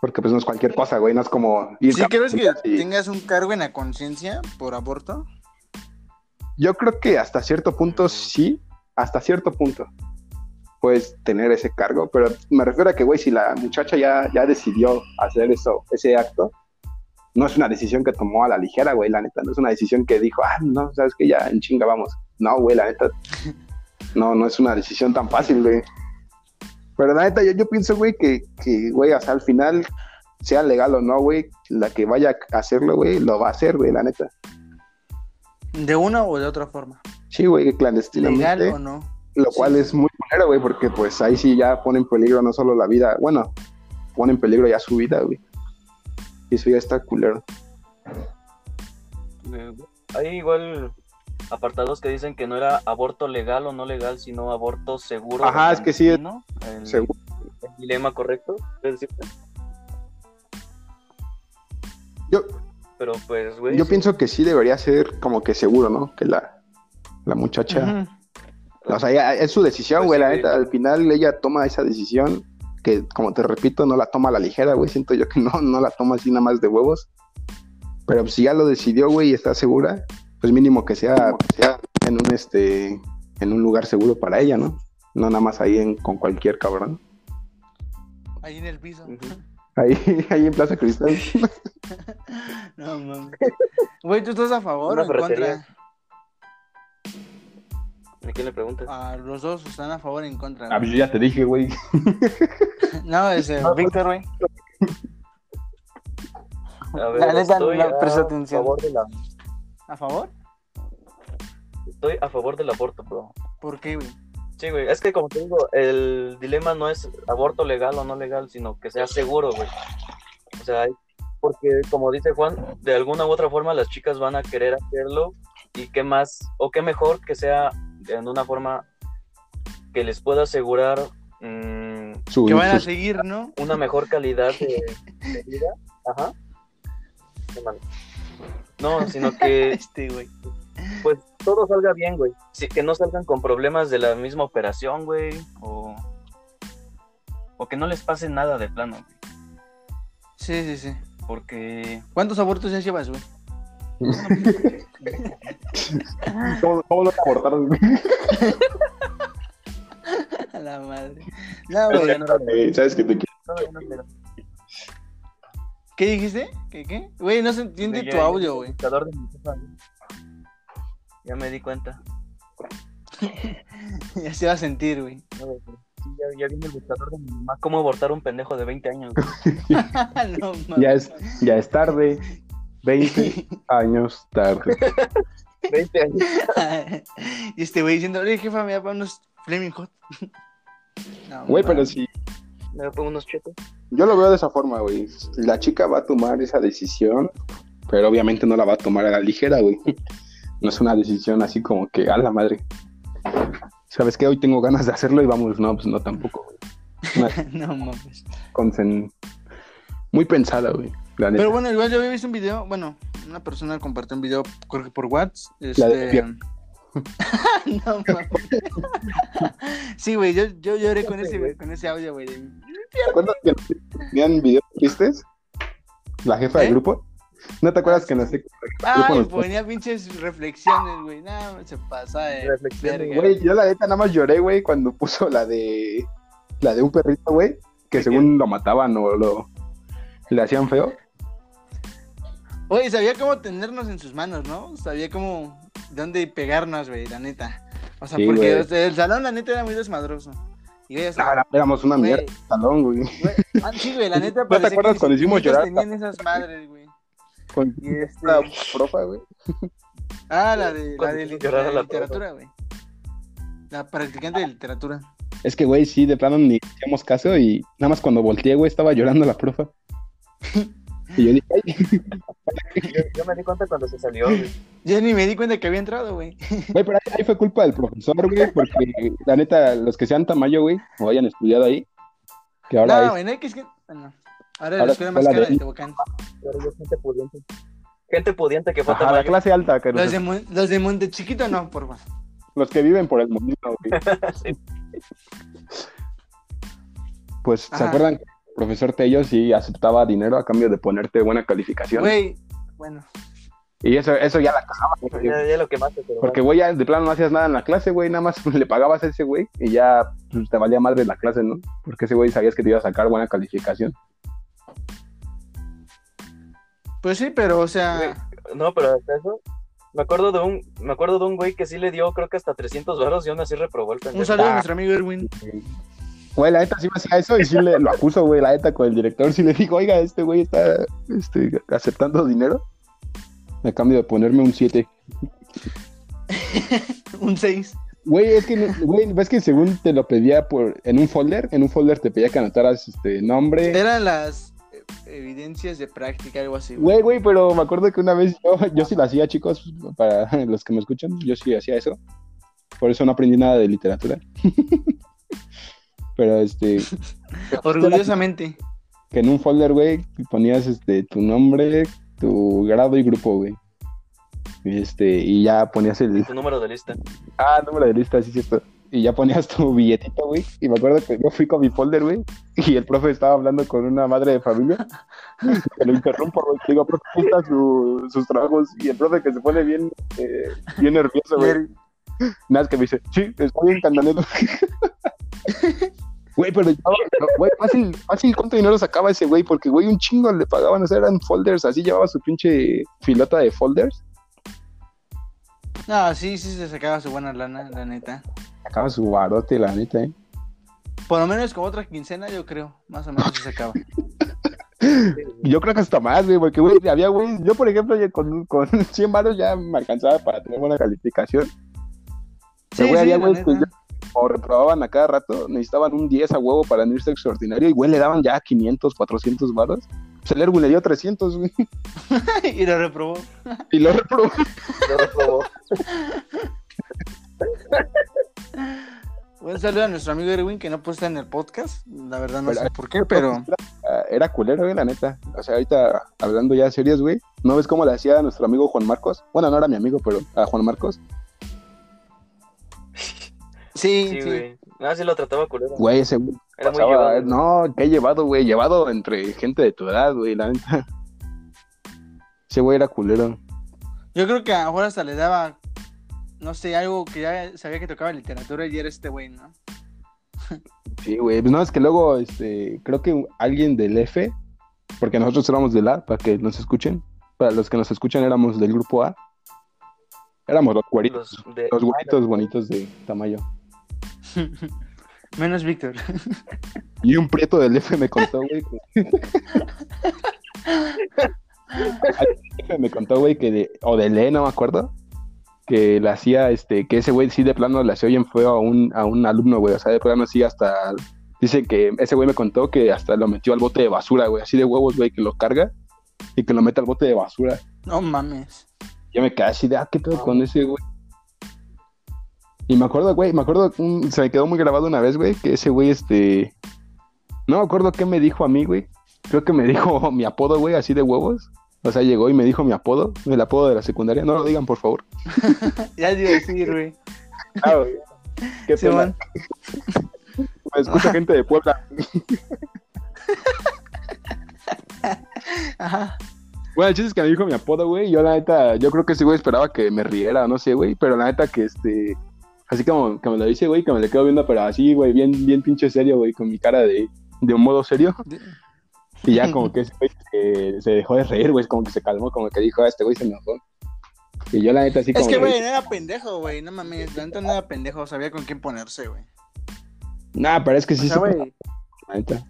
Porque pues no es cualquier cosa, güey, no es como ir ¿Sí crees que y- tengas un cargo en la conciencia por aborto? Yo creo que hasta cierto punto sí, hasta cierto punto puedes tener ese cargo, pero me refiero a que, güey, si la muchacha ya, ya decidió hacer eso, ese acto, no es una decisión que tomó a la ligera, güey, la neta, no es una decisión que dijo, ah, no, sabes que ya en chinga vamos. No, güey, la neta, no, no es una decisión tan fácil, güey. Pero la neta, yo, yo pienso, güey, que, que, güey, hasta al final, sea legal o no, güey, la que vaya a hacerlo, güey, lo va a hacer, güey, la neta. ¿De una o de otra forma? Sí, güey, clandestinamente. ¿Legal o no? Lo Sí. cual es muy culero, güey, porque pues ahí sí ya pone en peligro no solo la vida, bueno, pone en peligro ya su vida, güey. Y eso ya está culero. Eh, Hay igual apartados que dicen que no era aborto legal o no legal, sino aborto seguro. Ajá, es que sí es- ¿no? El, Seguro. el dilema correcto. Yo, Pero pues, güey. yo sí. pienso que sí debería ser como que seguro, ¿no? Que la, la muchacha. O sea, ya es su decisión, Pues güey, sí, la güey. neta, al final ella toma esa decisión que como te repito, no la toma a la ligera, güey. Siento yo que no, no la toma así nada más de huevos. Pero pues, si ya lo decidió, güey, y está segura, pues mínimo que sea, sea en un este en un lugar seguro para ella, ¿no? No nada más ahí en, con cualquier cabrón. Ahí en el piso. Ahí, ahí en Plaza Cristal. no mames. Güey, ¿tú estás a favor Una o en contra? ¿A quién le preguntas? Ah, los dos están a favor o en contra. Ah, pues yo ya te dije, güey. No, es eh, Víctor, güey. A ver, la neta, estoy no a presta atención. favor de la- ¿A favor? Estoy a favor del aborto, bro. ¿Por qué, güey? Sí, güey. Es que como te digo, el dilema no es aborto legal o no legal, sino que sea seguro, güey. O sea, porque como dice Juan, de alguna u otra forma las chicas van a querer hacerlo y qué más o qué mejor que sea en una forma que les pueda asegurar mm, Su- Que van a seguir, ¿no? una mejor calidad de, de vida. Ajá. No, sino que Este, güey. pues todo salga bien, güey. Sí, que no salgan con problemas de la misma operación, güey. O, o que no les pase nada de plano, güey. Sí, sí, sí. Porque ¿Cuántos abortos ya llevas, güey? ¿Cómo, cómo no te abortaron? A la madre. No, Pero güey. ya no era Eh, ¿Sabes que te quiero? no era- ¿Qué dijiste? ¿Qué qué? Güey, no se entiende tu ya- audio, güey. Ya me di cuenta. Ya se va a sentir, güey. No, sí, ya, ya viene el buscador de mi mamá. ¿Cómo abortar un pendejo de 20 años? no. Ya es, ya es tarde. 20 años tarde. 20 años. y este güey diciendo, oye, jefa, me da para unos Flaming Hot. No, Güey, pero mames. si Me pongo unos chetos. yo lo veo de esa forma, güey. La chica va a tomar esa decisión, pero obviamente no la va a tomar a la ligera, güey. No es una decisión así como que a la madre. ¿Sabes qué? Hoy tengo ganas de hacerlo y vamos, no, pues no tampoco, güey. Una no mames. consen- Muy pensada, güey. La neta. Pero bueno, igual yo había visto un video, bueno, una persona compartió un video, creo que por WhatsApp. La de Este... no mames. sí, güey, yo, yo lloré con ese, con ese audio, güey. ¿Te acuerdas que nos tenían videos tristes? La jefa ¿Eh? del grupo. ¿No te acuerdas que nos Ay, nos- ponía pinches reflexiones, güey. No, se pasa Reflexiones, verga. Güey, yo la neta nada más lloré, güey, cuando puso la de la de un perrito, güey, que según lo mataban o lo le hacían feo. Oye, sabía cómo tenernos en sus manos, ¿no? Sabía cómo, dónde pegarnos, güey, la neta. O sea, Sí, porque el salón, la neta, era muy desmadroso. Y güey, o sea, Ah, era- éramos una mierda de salón, güey. ah, sí, güey, la neta, te parecía acuerdas que cuando hicimos llorar? tenían esas madres, güey. Con Y este... la profa, güey. Ah, la de, la de, la la literatura, güey. La practicante de literatura. Es que, güey, sí, de plano ni hacíamos caso y nada más cuando volteé, güey, estaba llorando la profa. Y yo dije, ay, Yo, yo me di cuenta cuando se salió, güey. Yo ni me di cuenta que había entrado, güey. güey, pero ahí, ahí fue culpa del profesor, güey, porque la neta, los que sean tamaño, güey, o hayan estudiado ahí, que ahora No, es güey, no hay que. Bueno, ahora Ahora la escuela más cara de- de Tehuacán. Pero yo gente pudiente. Gente pudiente que fue a la clase alta, que Los de, los de Monte Chiquito no, por favor. los que viven por el mundo, güey. Sí. Pues, ¿se Ajá. acuerdan que profesor Tello sí aceptaba dinero a cambio de ponerte buena calificación? Güey, bueno. Y eso, eso ya la cagaba. Ya, ya lo quemaste, pero Porque, güey, ya de plano no hacías nada en la clase, güey, nada más le pagabas a ese güey y ya pues, te valía madre la clase, ¿no? Porque ese güey sabías que te iba a sacar buena calificación. Pues sí, pero, o Güey, sea... No, pero hasta eso. Me acuerdo de un, me acuerdo de un güey que sí le dio, creo que hasta 300 varos y aún así reprobó el pendejo. Un saludo a Ah. nuestro amigo Erwin. Güey, la neta sí me hacía eso y sí le, lo acuso, güey, la neta con el director. Sí le digo, oiga, este güey está este, aceptando dinero a cambio de ponerme un 7. Un 6. Güey, es que, güey, ves que según te lo pedía por, en un folder, en un folder te pedía que anotaras este nombre. Eran las eh, evidencias de práctica, algo así. Güey, güey, pero me acuerdo que una vez yo, yo sí lo hacía, chicos, para los que me escuchan, yo sí hacía eso. Por eso no aprendí nada de literatura. pero este, Orgullosamente. que en un folder, güey, ponías este tu nombre, tu grado y grupo, güey. Y este, y ya ponías el Tu número de lista. ah, número de lista, sí, cierto. y ya ponías tu billetito, güey. Y me acuerdo que yo fui con mi folder, güey, y el profe estaba hablando con una madre de familia. Que lo interrumpo, güey. Digo, profe, están su- sus tragos. Y el profe que se pone bien, eh, bien nervioso, güey. Nada, es que me dice, sí, estoy en Candanelo. Güey, pero güey, fácil, fácil, ¿cuánto dinero sacaba ese güey? Porque, güey, un chingo le pagaban, o sea, eran folders, así llevaba su pinche filota de folders. No, sí, sí se sacaba su buena lana, la neta. Sacaba su barote, la neta, ¿eh? Por lo menos como otra quincena, yo creo. Más o menos se sacaba. Yo creo que hasta más, güey, porque, güey, había, güey, yo, por ejemplo, con, con 100 baros ya me alcanzaba para tener buena calificación. Pero, güey, había, güey, que neta. Como reprobaban a cada rato, necesitaban un 10 a huevo para no irse extraordinario, y, güey, le daban ya 500, 400 baros. Pues el Erwin le dio 300, güey, y lo reprobó. y lo reprobó. Lo reprobó. Un saludo a nuestro amigo Erwin que no puede estar en el podcast. La verdad no Pero- sé por qué, pero. Era culero, güey, la neta. O sea, ahorita hablando ya serios, güey, ¿no ves cómo le hacía a nuestro amigo Juan Marcos? Bueno, no era mi amigo, pero a Juan Marcos. Sí, Sí, sí. güey. Ah, sí lo trataba culero. Güey, ese güey Era muy pasaba- llevado. No, que he llevado, güey, llevado entre gente de tu edad, güey, la neta. Ese güey era culero. Yo creo que a lo mejor hasta le daba, no sé, algo que ya sabía que tocaba literatura y era este güey, ¿no? Sí, güey. Pues no, es que luego, este, creo que alguien del F, porque nosotros éramos del A, para que nos escuchen. Para los que nos escuchan éramos del grupo A. Éramos los güeritos, Los de... los güeritos bonitos de Tamayo. Menos Víctor. Y un prieto del F me contó, güey. que- El F me contó, güey, que de, o de E, no me acuerdo, que le hacía, este, que ese güey sí de plano le hacía bien feo a un, a un alumno, güey. O sea, de plano sí hasta, dice que ese güey me contó que hasta lo metió al bote de basura, güey. Así de huevos, güey, que lo carga y que lo mete al bote de basura. No mames. Yo me quedé así de, ah, ¿qué pedo con ese, güey? Y me acuerdo, güey, me acuerdo, mm, se me quedó muy grabado una vez, güey, que ese güey, este... No me acuerdo qué me dijo a mí, güey. Creo que me dijo mi apodo, güey, así de huevos. O sea, llegó y me dijo mi apodo, el apodo de la secundaria. No lo digan, por favor. Ya te iba a decir, güey. Ah, güey. Qué Sí, pena. Me escucha gente de Puebla. Ajá. Bueno, el chiste es que me dijo mi apodo, güey. Yo, la neta, yo creo que ese güey esperaba que me riera, no sé, güey. Pero la neta que este. Así como que me lo dice, güey, que me le quedo viendo, pero así, güey, bien, bien pinche serio, güey, con mi cara de, de un modo serio. Y ya como que ese güey se, se dejó de reír, güey, como que se calmó, como que dijo, ah, este güey se enojó. Y yo la neta así como Es que, güey, no era pendejo, güey. No mames. La neta no era pendejo. Sabía con quién ponerse, güey. Nah, pero es que O sí sea, se la neta.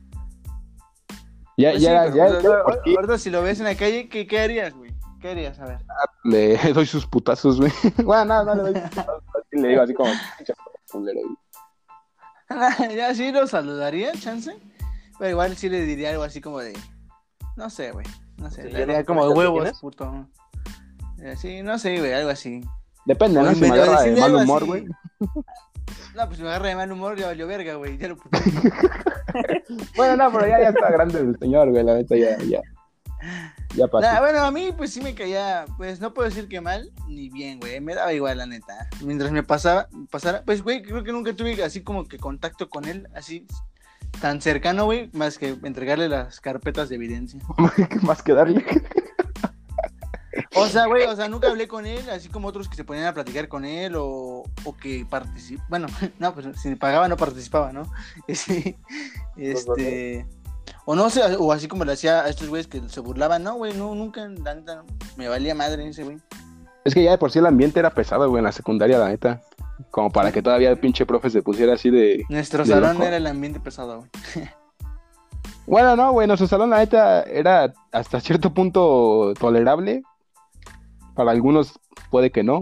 Ya, Pues ya, sí, ya, pero, ya, o ahorita si lo ves en la calle, ¿qué, qué harías, güey? ¿Qué harías? A ver. le doy sus putazos, güey. bueno, no, no le doy sus putazos, le digo así como, ya sí lo saludaría, chance. Pero igual sí le diría algo así como de. No sé, güey. No sé. Sí, le diría no como de huevos, puto. Eh, Sí, no sé, güey, algo así. Depende, ¿no? Si me agarra de mal humor, güey. No, pues si me agarra de mal humor, ya valió verga, güey. Ya lo puté. Bueno, no, pero ya, ya está grande el señor, güey, la neta, ya, ya. Ya pasó. Nah, bueno, a mí, pues sí me caía. Pues no puedo decir que mal ni bien, güey. Me daba igual, la neta. Mientras me pasaba, pasara. Pues, güey, creo que nunca tuve así como que contacto con él, así tan cercano, güey, más que entregarle las carpetas de evidencia. ¿Qué más que darle? O sea, güey, o sea, nunca hablé con él, así como otros que se ponían a platicar con él o, o que particip... Bueno, no, pues si pagaba no participaba, ¿no? Sí, este... O no sé, o así como le hacía a estos güeyes que se burlaban, no, güey, no, nunca, la neta, me valía madre ese güey. Es que ya de por sí el ambiente era pesado, güey, en la secundaria, la neta. Como para que todavía el pinche profe se pusiera así de... Nuestro ¿De salón loco? era el ambiente pesado, güey. Bueno, no, güey, nuestro salón, la neta, era hasta cierto punto tolerable. Para algunos puede que no.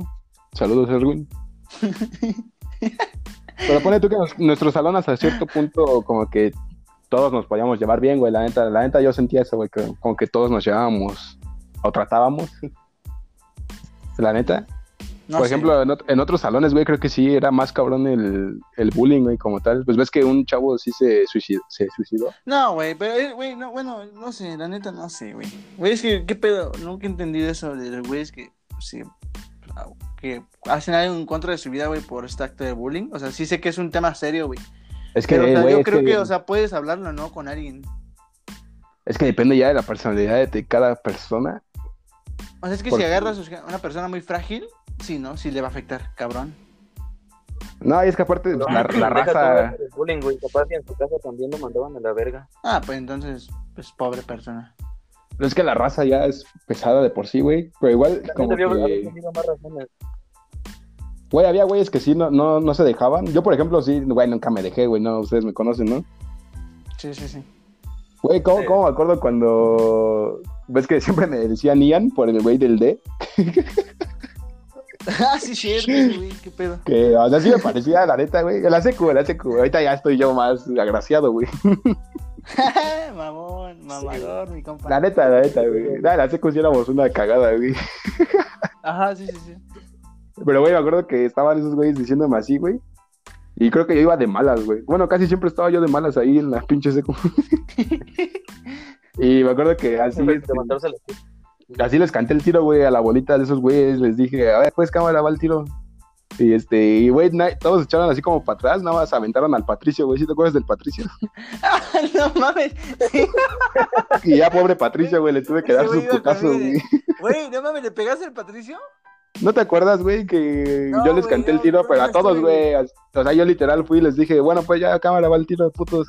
Saludos, Erwin. Pero pone tú que nos- nuestro salón hasta cierto punto como que todos nos podíamos llevar bien, güey, la neta. La neta yo sentía eso, güey, que como que todos nos llevábamos o tratábamos. La neta. No Por ejemplo, en, ot- en otros salones, güey, creo que sí era más cabrón el, el bullying, güey, como tal. Pues ves que un chavo sí se suicidó. Se suicidó. No, güey, pero, eh, güey, no, bueno, no sé, la neta no sé, güey. Güey, es que, ¿qué pedo? Nunca he entendido eso de los güeyes que, sí, ah, que hacen algo en contra de su vida, güey, por este acto de bullying. O sea, sí sé que es un tema serio, güey. Es que, Pero, o sea, güey, yo es creo que- que, o sea, puedes hablarlo, ¿no? Con alguien. es que depende ya de la personalidad de- cada persona. O sea, es que Porque- si agarras a una persona muy frágil, sí, ¿no? Sí le va a afectar, cabrón. No, y es que aparte la, la raza... bullying, güey. Capaz en su casa también lo mandaban a la verga. Ah, pues entonces, pues pobre persona. Pero es que la raza ya es pesada de por sí, güey. Pero igual, También como debió haber que... tenido más razones. Güey, había güeyes que sí no, no, no se dejaban. Yo, por ejemplo, sí, güey, nunca me dejé, güey. No, ustedes me conocen, ¿no? Sí, sí, sí. Güey, ¿cómo, Sí. cómo me acuerdo cuando... ¿Ves que siempre me decían Ian por el güey del D? ah, sí, cierto, güey, qué pedo. Que, o sea, sí me parecía, la neta, güey. La secu, la secu. Ahorita ya estoy yo más agraciado, güey. Mamón, mamador, mi compa. La neta, la neta, güey. La, la secu sí éramos una cagada, güey. Ajá, sí, sí, sí. Pero, güey, me acuerdo que estaban esos güeyes diciéndome así, güey. Y creo que yo iba de malas, güey. Bueno, casi siempre estaba yo de malas ahí en la pinche secu. y me acuerdo que así, la así les canté el tiro, güey, a la bolita de esos güeyes. Les dije, a ver, pues cámara, va el tiro. Y este, y güey, todos echaron así como para atrás, nada más aventaron al Patricio, güey. ¿Sí te acuerdas del Patricio? Ah, no mames. Sí, Y ya, pobre Patricio, güey, le tuve que dar su putazo, güey. Güey, no mames, ¿le pegaste al Patricio? ¿No te acuerdas, güey, que No, yo les canté el tiro, pero no a todos, güey? O sea, yo literal fui y les dije, bueno, pues ya cámara va el tiro, putos.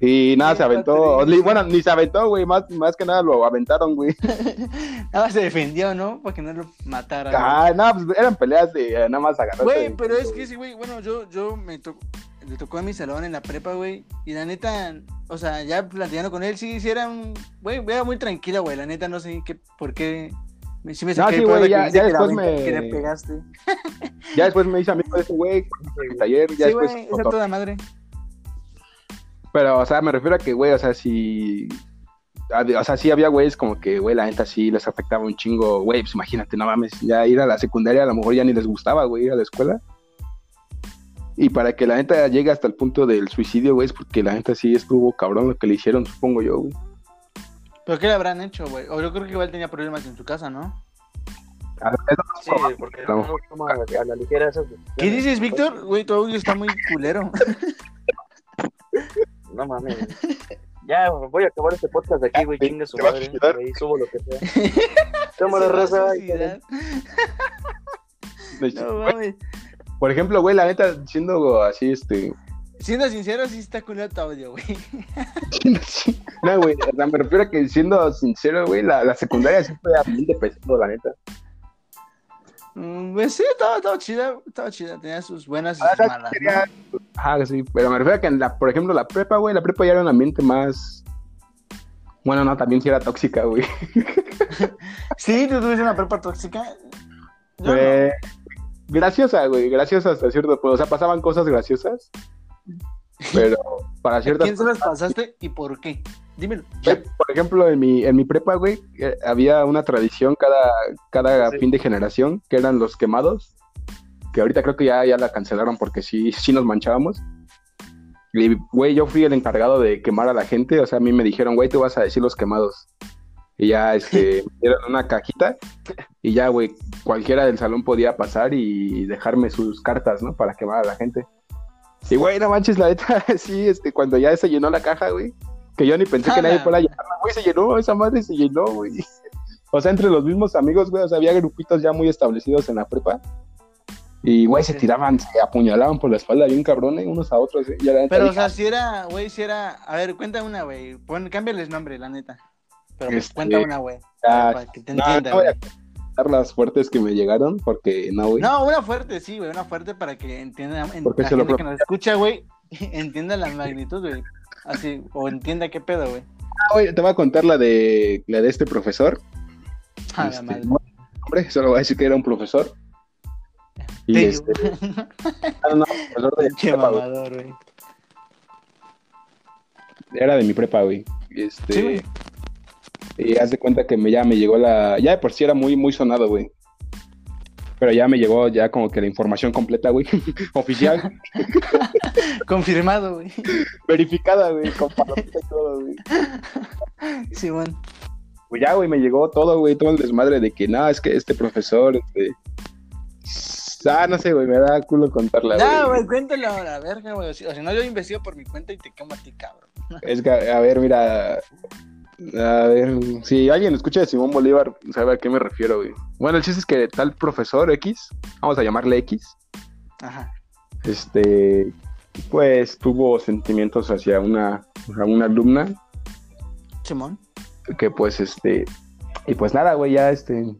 Y nada, Sí, se aventó. Bueno, ni se aventó, güey, más, más que nada lo aventaron, güey. Nada más se defendió, ¿no? Para que no lo matara. Ah, no, pues eran peleas de eh, nada más agarrarse. Güey, pero es que sí, güey. Bueno, yo, yo me tocó. Le tocó a mi salón en la prepa, güey. Y la neta, o sea, ya platicando con él, sí, sí era un. Güey, era muy tranquila, güey. La neta, no sé qué, por qué. Sí me No, saqué sí, güey, ya- después me- que le pegaste. Ya después me hice amigo de ese güey, en el taller, ya Sí, después. güey, esa cotor- toda madre. Pero, o sea, me refiero a que, güey, o sea, si. O sea, sí había güeyes como que, güey, la neta sí les afectaba un chingo. Güey, pues imagínate, no mames, ya ir a la secundaria a lo mejor ya ni les gustaba, güey, ir a la escuela. Y para que la neta llegue hasta el punto del suicidio, güey, es porque la neta sí estuvo cabrón lo que le hicieron, supongo yo, güey. ¿Pero qué le habrán hecho, güey? O yo creo que igual tenía problemas en su casa, ¿no? A ver, eso no Sí, probable. porque No. toma a la ligera esas decisiones. ¿Qué dices, Víctor? Güey, tu audio está muy culero. No mames. Ya, voy a acabar este podcast aquí, güey. Chingue su madre. Ahí subo lo que sea. Cámara raza. No mames. Por ejemplo, güey, la neta, siendo así, este. Siendo sincero, sí está culero tu audio, güey. No, güey, o sea, me refiero a que siendo sincero, güey, la, la secundaria fue a mil de pesado, la neta. Mm, Pues sí, estaba, estaba chida, estaba chida. Tenía sus buenas y Ah, sus la malas. quería- ¿no? Ajá, sí, pero me refiero a que, en la, por ejemplo, la prepa, güey, la prepa ya era un ambiente más. Bueno, no, también sí era tóxica, güey. Sí, tú tuviste una prepa tóxica. Yo no. Fue graciosa, güey, graciosa hasta cierto punto. O sea, pasaban cosas graciosas, pero para ¿A ciertas quién se las pasaste y por qué? Dímelo. Por ejemplo, en mi, en mi prepa, güey, eh, había una tradición cada, cada Sí. fin de generación, que eran los quemados, que ahorita creo que ya, ya la cancelaron porque sí, sí nos manchábamos. Y, güey, yo fui el encargado de quemar a la gente, o sea, a mí me dijeron, güey, tú vas a decir los quemados. Y ya, este, me dieron una cajita y ya, güey, cualquiera del salón podía pasar y dejarme sus cartas, ¿no? Para quemar a la gente. Y, güey, no manches, la neta, sí, este, cuando ya se llenó la caja, güey, que yo ni pensé que nadie fuera a llenarla, güey, se llenó, esa madre se llenó, güey. O sea, entre los mismos amigos, güey, o sea, había grupitos ya muy establecidos en la prepa. Y, güey, se tiraban, se apuñalaban por la espalda bien cabrón, ¿eh? unos a otros, ¿eh? Y la neta Pero, o sea, si era, güey, si era. A ver, cuenta una, güey. Pon, cámbiales nombre, la neta. Pero Este, cuenta una, güey. ah, Para que te entienda, no las fuertes que me llegaron, porque no, güey. No, una fuerte, sí, güey. Una fuerte para que entienda. en- Porque la se lo gente pro- que nos escucha, güey, entienda la magnitud, güey. Así, o entienda qué pedo, güey. Ah, güey, te voy a contar la de, la de este profesor. A la Este, madre. hombre, solo voy a decir que era un profesor. Y Tello. este, ah, no, no, profesor de Pinche prepa, mamador, güey. Era de mi prepa, güey. Este, Sí, güey. Y haz de cuenta que me, ya me llegó la. Ya de por sí era muy, muy sonado, güey. Pero ya me llegó ya como que la información completa, güey. Oficial, Confirmado, güey. verificada, güey. Con palomita y todo, güey. Sí, bueno. Pues ya, güey, me llegó todo, güey. Todo el desmadre de que, nada, es que este profesor, este. Ah, no sé, güey, me da culo contarla, No, güey. güey, cuéntalo a la verga, güey. O si no, yo investigo por mi cuenta y te quemo a ti, cabrón. Es que, a ver, mira. A ver, si alguien escucha de Simón Bolívar, sabe a qué me refiero, güey. Bueno, el chiste es que tal profesor X, vamos a llamarle X, Ajá. este, pues tuvo sentimientos hacia una, una alumna Simón. que pues este y pues nada güey ya este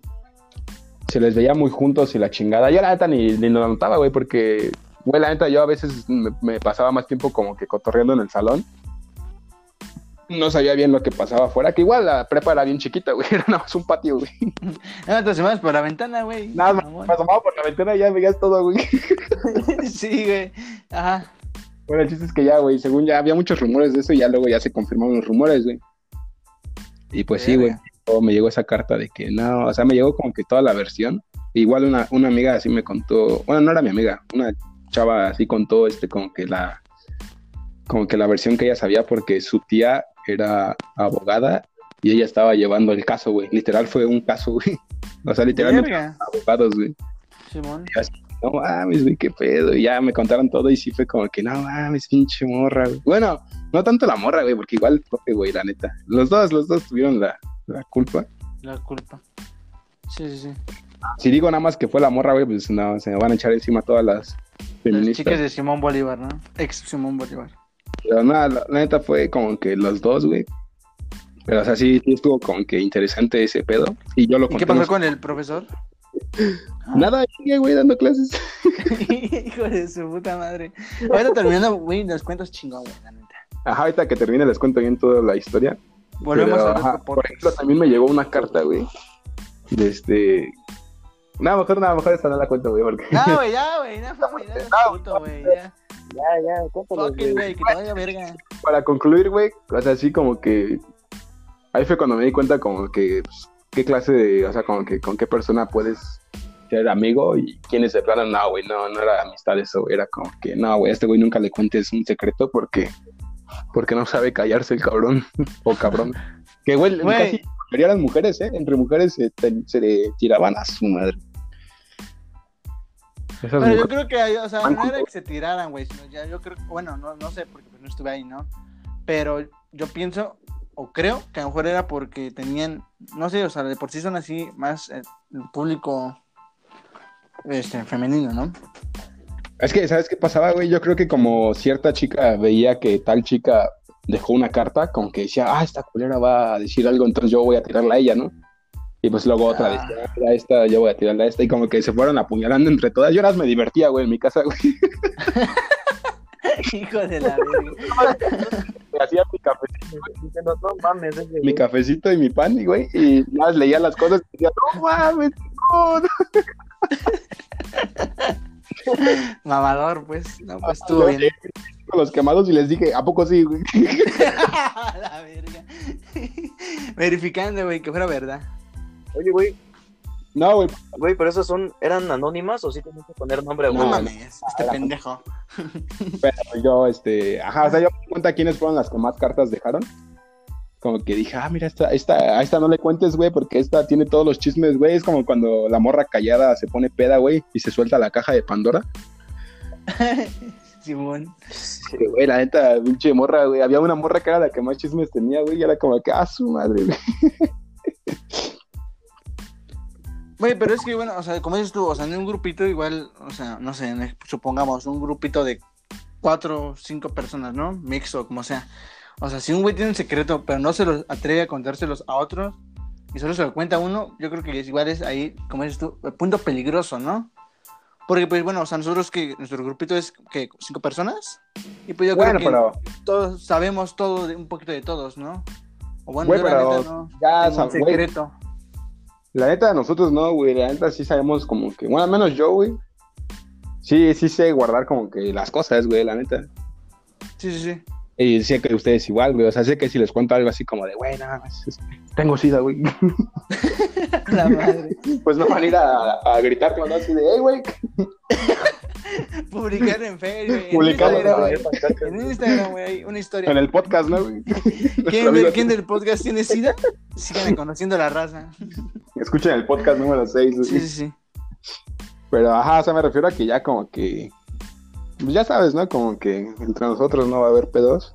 se les veía muy juntos y la chingada yo la neta ni, ni lo notaba güey porque güey la neta yo a veces me, me pasaba más tiempo como que cotorreando en el salón no sabía bien lo que pasaba afuera que igual la prepa era bien chiquita güey era nada más un patio güey No, te asomas por la ventana, güey. nada más Mamón. me asomaba por la ventana y ya veías todo güey sí, güey. Ajá. bueno el chiste es que ya güey según ya había muchos rumores de eso y ya luego ya se confirmaron los rumores güey y pues sí güey me llegó esa carta de que no, o sea, me llegó como que toda la versión. Igual una, una amiga así me contó, bueno, no era mi amiga, una chava así contó este como que la como que la versión que ella sabía porque su tía era abogada y ella estaba llevando el caso, güey. Literal fue un caso, güey. O sea, literalmente Verga. abogados, güey. Simón. Y yo así, no mames, güey, qué pedo. Y ya me contaron todo y sí fue como que, no mames, pinche morra, güey. Bueno, no tanto la morra, güey, porque igual, güey, la neta. Los dos, los dos tuvieron la, la culpa. La culpa. Sí, sí, sí. Si digo nada más que fue la morra, güey, pues no, se me van a echar encima todas las Las feministas. chicas de Simón Bolívar, ¿no? Ex Simón Bolívar. Pero nada, la, la neta fue como que los dos, güey. Pero, o sea, sí, sí estuvo como que interesante ese pedo. Y yo lo ¿Y conté. qué pasó no con el profesor? Nada, sigue, güey, dando clases. Hijo de su puta madre. Ahora terminando, güey, nos cuentas chingón, güey, la neta. Ajá, ahorita que termine les cuento bien toda la historia. Volvemos Pero, a ajá, Por ejemplo, también me llegó una carta, güey. De este. Nada, mejor, nada, mejor esta no la cuento, güey, porque. No, güey, ya, güey, no ya eres puto, güey, ya. Ya, ya, cuéntalo. Fuck it, güey, que te vaya verga. Para concluir, güey, o sea, así como que. Ahí fue cuando me di cuenta, como que. pues, qué clase de. O sea, como que con qué persona puedes ser amigo y quiénes de plano, no, güey, no, no era amistad eso, era como que, no, güey, a este güey nunca le cuentes un secreto porque. Porque no sabe callarse el cabrón o cabrón. Que, güey, Güey. casi la mayoría de las mujeres, ¿eh? Entre mujeres se, te- se le tiraban a su madre. Esas Pero yo creo que, o sea, no era que se tiraran, güey, sino ya yo creo, bueno, no, no sé, porque pues no estuve ahí, ¿no? Pero yo pienso, o creo, que a lo mejor era porque tenían, no sé, o sea, de por sí son así más eh, el público este, femenino, ¿no? Es que, ¿sabes qué pasaba, güey? Yo creo que como cierta chica veía que tal chica dejó una carta, como que decía, ah, esta culera va a decir algo, entonces yo voy a tirarla a ella, ¿no? Y pues luego otra Ah. decía, ah, mira, esta, yo voy a tirarla a esta, y como que se fueron apuñalando entre todas. Yo más me divertía, güey, en mi casa, güey. Hijo de la verga. Me hacía mi cafecito, Diciendo, no mames, ese mi güey. cafecito y mi pan, y, güey, y nada más leía las cosas y decía, no mames, no, no. Mamador, pues. No, pues estuvo bien. Con los quemados y les dije, ¿a poco sí, güey? la verga. Verificando, güey, que fuera verdad. Oye, güey, No, güey, güey, pero esas son, ¿eran anónimas o sí tenías que poner nombre a No uno? mames, este pendejo. Pero yo, este, ajá, o sea, yo me di cuenta quiénes fueron las que más cartas dejaron. Como que dije, ah, mira, esta, esta, a esta no le cuentes, güey, porque esta tiene todos los chismes, güey. Es como cuando la morra callada se pone peda, güey, y se suelta la caja de Pandora. Simón. Sí, güey, la neta, pinche morra, güey. Había una morra que era la que más chismes tenía, güey, y era como que, ah, su madre, güey. Güey, pero es que, bueno, o sea, como dices tú, o sea, en un grupito igual, o sea, no sé, en- supongamos un grupito de cuatro cinco personas, ¿no? Mixto, como sea. O sea, si un güey tiene un secreto, pero no se los atreve a contárselos a otros y solo se lo cuenta a uno, yo creo que es, igual es ahí, como dices tú, el punto peligroso, ¿no? Porque, pues, bueno, o sea, nosotros que nuestro grupito es que cinco personas y pues yo Bueno, creo que pero todos sabemos todo, de, un poquito de todos, ¿no? O bueno, Güey, yo la pero neta no ya tengo un güey. La neta, nosotros no, güey. La neta sí sabemos como que, bueno, al menos yo, güey. Sí, sí sé guardar como que las cosas, güey, la neta. Sí, sí, sí. Y sé que ustedes igual, güey. O sea, sé que si les cuento algo así como de, güey, nada más, es- tengo sida, güey. La madre. Pues no van a ir a, a gritar con así de, hey, güey. Publicar en Facebook. en Publicarlo, Instagram. En Instagram, güey, una historia. En el podcast, ¿no, güey? ¿Quién, Nuestro amigo- ¿Quién del podcast tiene SIDA? Síganme conociendo la raza. Escuchen el podcast número 6, güey. Sí, sí, sí. Pero, ajá, o sea, me refiero a que ya como que... pues ya sabes, ¿no? Como que entre nosotros no va a haber pedos.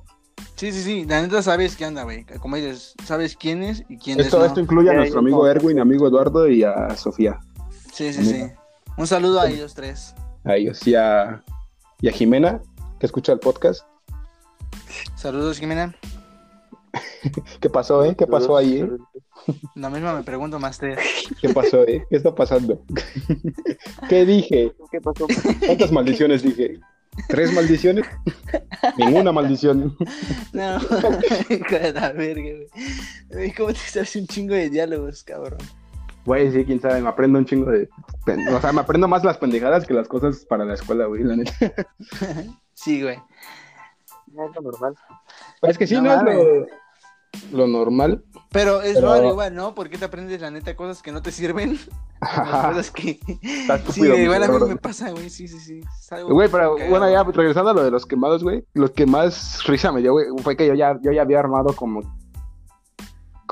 Sí, sí, sí, la neta sabes qué onda, güey. Como dices, sabes quién es y quién Esto, es esto no. incluye a nuestro amigo. Erwin, amigo Eduardo y a Sofía. Sí, sí, sí. Un saludo a ellos tres. A ellos y a, y a Jimena, que escucha el podcast. Saludos, Jimena. ¿Qué pasó, eh? ¿Qué pasó ahí, eh? La misma me pregunto, Master. ¿Qué pasó, eh? ¿Qué está pasando? ¿Qué dije? ¿Qué pasó? ¿Cuántas maldiciones dije? ¿Tres maldiciones? Ninguna maldición. No, hijo de la verga. Güey, ¿Cómo te sabes un chingo de diálogos, cabrón? Güey, sí, quién sabe, me aprendo un chingo de... O sea, me aprendo más las pendejadas que las cosas para la escuela, güey, la neta. Sí, güey. No es lo normal. Es que sí, No no, es lo, lo normal. Pero es Pero- raro igual, ¿no? Porque te aprendes, la neta, cosas que no te sirven. cosas que... Sí, igual a mí me pasa, güey. Sí, sí, sí. Güey, pero cagado. bueno, ya regresando a lo de los quemados, güey, lo que más risa me dio, güey, fue que yo ya, yo ya había armado como,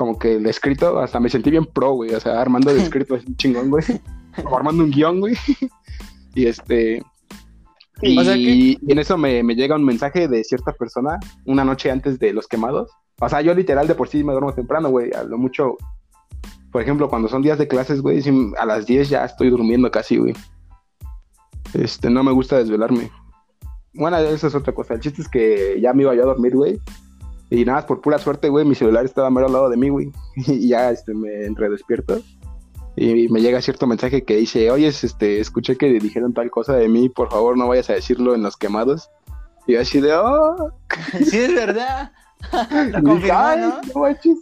como que el escrito, hasta me sentí bien pro, güey, o sea, armando el escrito es un chingón, güey, o armando un guion, güey, y este, y, O sea que- y en eso me, me llega un mensaje de cierta persona una noche antes de los quemados, o sea, yo literal de por sí me duermo temprano, güey, a lo mucho, por ejemplo, cuando son días de clases, güey, a las 10 ya estoy durmiendo casi, güey. Este, no me gusta desvelarme. Bueno, eso es otra cosa. El chiste es que ya me iba yo a dormir, güey. Y nada más por pura suerte, güey, mi celular estaba mero al lado de mí, güey. Y ya este, me entre despierto. Y me llega cierto mensaje que dice, oye, este, escuché que dijeron tal cosa de mí, por favor no vayas a decirlo en los quemados. Y yo así de, oh, Sí, es verdad. Lo confirmó, "Ay, ¿no? no manches".